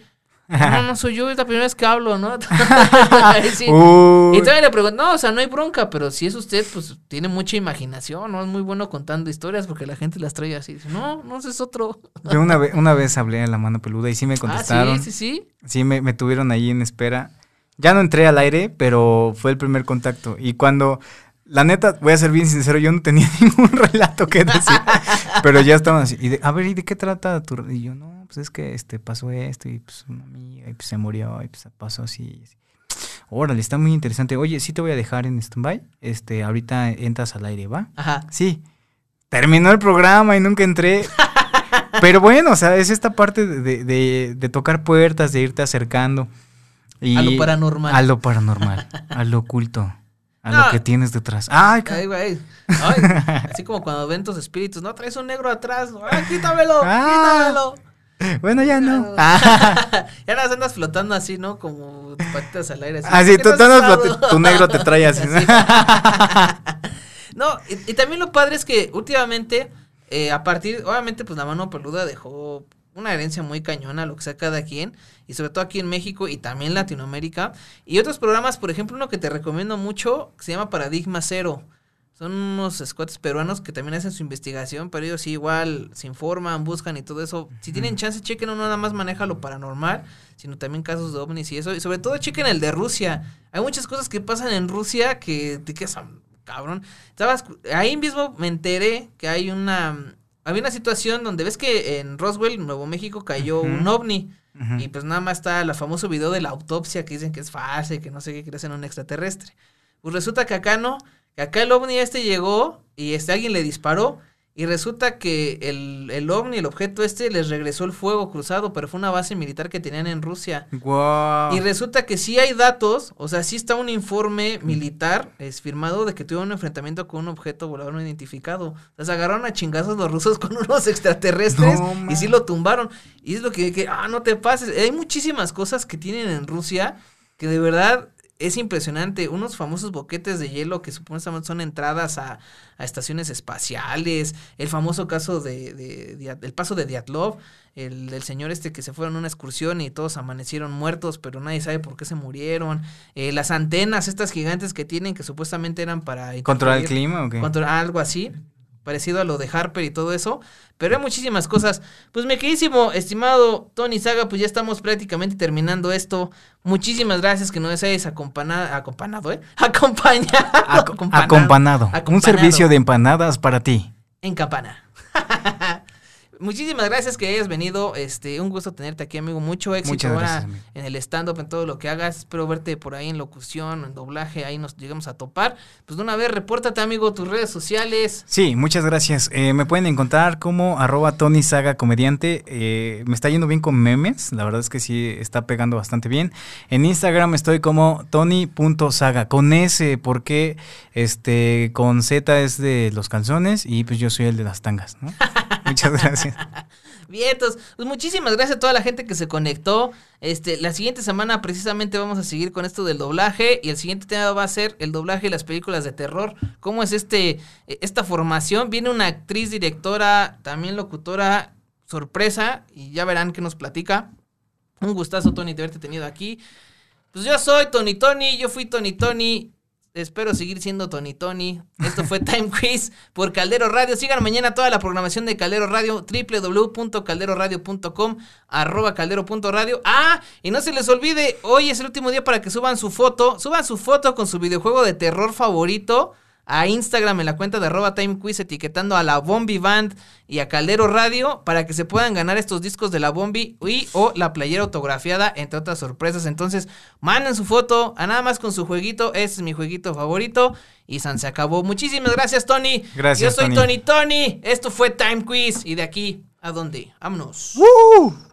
No, no soy yo, es la primera vez que hablo, ¿no? Sí. Y todavía le pregunto, no, o sea, no hay bronca, pero si es usted, pues tiene mucha imaginación, ¿no? Es muy bueno contando historias porque la gente las trae así. Dice, no, no, ese es otro. Yo una vez, una vez hablé a la mano peluda y sí me Ah, contestaron. sí, sí, sí. Sí, me, me tuvieron ahí en espera. Ya no entré al aire, pero fue el primer contacto. Y cuando, la neta, voy a ser bien sincero, yo no tenía ningún relato que decir. pero ya estaban así. Y de, a ver, ¿y de qué trata tu...? re-?" Y yo, no, pues es que este pasó esto y pues una amiga y pues se murió y pues pasó así. y así. Órale, está muy interesante. Oye, sí te voy a dejar en stand-by. Este, ahorita entras al aire, ¿va? Ajá. Sí. Terminó el programa y nunca entré. Pero bueno, o sea, es esta parte de, de- tocar puertas, de irte acercando. Y A lo paranormal. A lo paranormal, a lo oculto, a No. lo que tienes detrás. Ay, Ay, güey. Ay, así como cuando ven tus espíritus, no traes un negro atrás. Ay, quítamelo, Ah. quítamelo. Bueno, ya no. ya nada andas flotando así, ¿no? Como patitas al aire. Así, Ah, sí, ¿Qué tú- tú flot- tu negro te trae así. no, y, y también lo padre es que últimamente, eh, a partir, obviamente, pues la mano peluda dejó una herencia muy cañona, lo que sea cada quien, y sobre todo aquí en México y también Latinoamérica. Y otros programas, por ejemplo, uno que te recomiendo mucho, que se llama Paradigma Cero. Son unos escuates peruanos que también hacen su investigación, pero ellos sí igual se informan, buscan y todo eso. Si tienen chance, chequen, no nada más maneja lo paranormal, sino también casos de ovnis y eso. Y sobre todo chequen el de Rusia. Hay muchas cosas que pasan en Rusia que te quedas, "Ah, cabrón. Estabas, ahí mismo me enteré que hay una, había una situación donde ves que en Roswell, Nuevo México, cayó un ovni. Y pues nada más está el famoso video de la autopsia que dicen que es falsa y que no sé qué crees en un extraterrestre. Pues resulta que acá no, que acá el ovni este llegó y este alguien le disparó y resulta que el, el ovni, el objeto este, les regresó el fuego cruzado, pero fue una base militar que tenían en Rusia. Y resulta que sí hay datos, o sea, sí está un informe militar es firmado de que tuvieron un enfrentamiento con un objeto volador no identificado. O sea, agarraron a chingazos los rusos con unos extraterrestres No, y sí lo tumbaron. Y es lo que, que, ah, no te pases. Hay muchísimas cosas que tienen en Rusia que de verdad es impresionante. Unos famosos boquetes de hielo que supuestamente son entradas a, a estaciones espaciales. El famoso caso de, de- de- del paso de Diatlov. El del señor este que se fueron a una excursión y todos amanecieron muertos, pero nadie sabe por qué se murieron. Eh, las antenas, estas gigantes que tienen, que supuestamente eran para... ¿Controlar el clima o qué? contra algo así, parecido a lo de Harper y todo eso, pero hay muchísimas cosas. Pues mi queridísimo, estimado Tony Saga, pues ya estamos prácticamente terminando esto. Muchísimas gracias que nos hayas acompañado, acompañado, ¿eh? Acompañado. Aco- Acompanado. Acompanado. Un servicio de empanadas para ti. En campana. Muchísimas gracias que hayas venido. Este, un gusto tenerte aquí, amigo. Mucho éxito ahora gracias, en el stand-up, en todo lo que hagas. Espero verte por ahí en locución, en doblaje. Ahí nos llegamos a topar. Pues de una vez, repórtate, amigo, tus redes sociales. Sí, muchas gracias. Eh, me pueden encontrar como arroba Tony Saga Comediante. Eh, me está yendo bien con memes. La verdad es que sí está pegando bastante bien. En Instagram estoy como Tony.saga con S porque este con Z es de los calzones y pues yo soy el de las tangas. ¿no? muchas gracias. Vientos, pues muchísimas gracias a toda la gente que se conectó. Este, la siguiente semana precisamente vamos a seguir con esto del doblaje y el siguiente tema va a ser el doblaje y las películas de terror. ¿Cómo es este eh, esta formación? Viene una actriz, directora, también locutora, sorpresa y ya verán que nos platica. Un gustazo, Tony, de haberte tenido aquí. Pues yo soy Tony Tony, yo fui Tony Tony. Espero seguir siendo Tony Tony. Esto fue Time Quiz por Caldero Radio. Sigan mañana toda la programación de Caldero Radio, www.calderoradio.com, arroba caldero.radio. Ah, y no se les olvide, hoy es el último día para que suban su foto. Suban su foto con su videojuego de terror favorito a Instagram en la cuenta de arroba Time Quiz etiquetando a la Bombi Band y a Caldero Radio para que se puedan ganar estos discos de la Bombi y o la playera autografiada, entre otras sorpresas. Entonces, manden su foto a nada más con su jueguito. Ese es mi jueguito favorito. Y San se acabó. Muchísimas gracias, Tony. Gracias. Yo soy Tony. Tony Tony. Esto fue Time Quiz. Y de aquí, ¿a dónde? Vámonos. ¡Woo!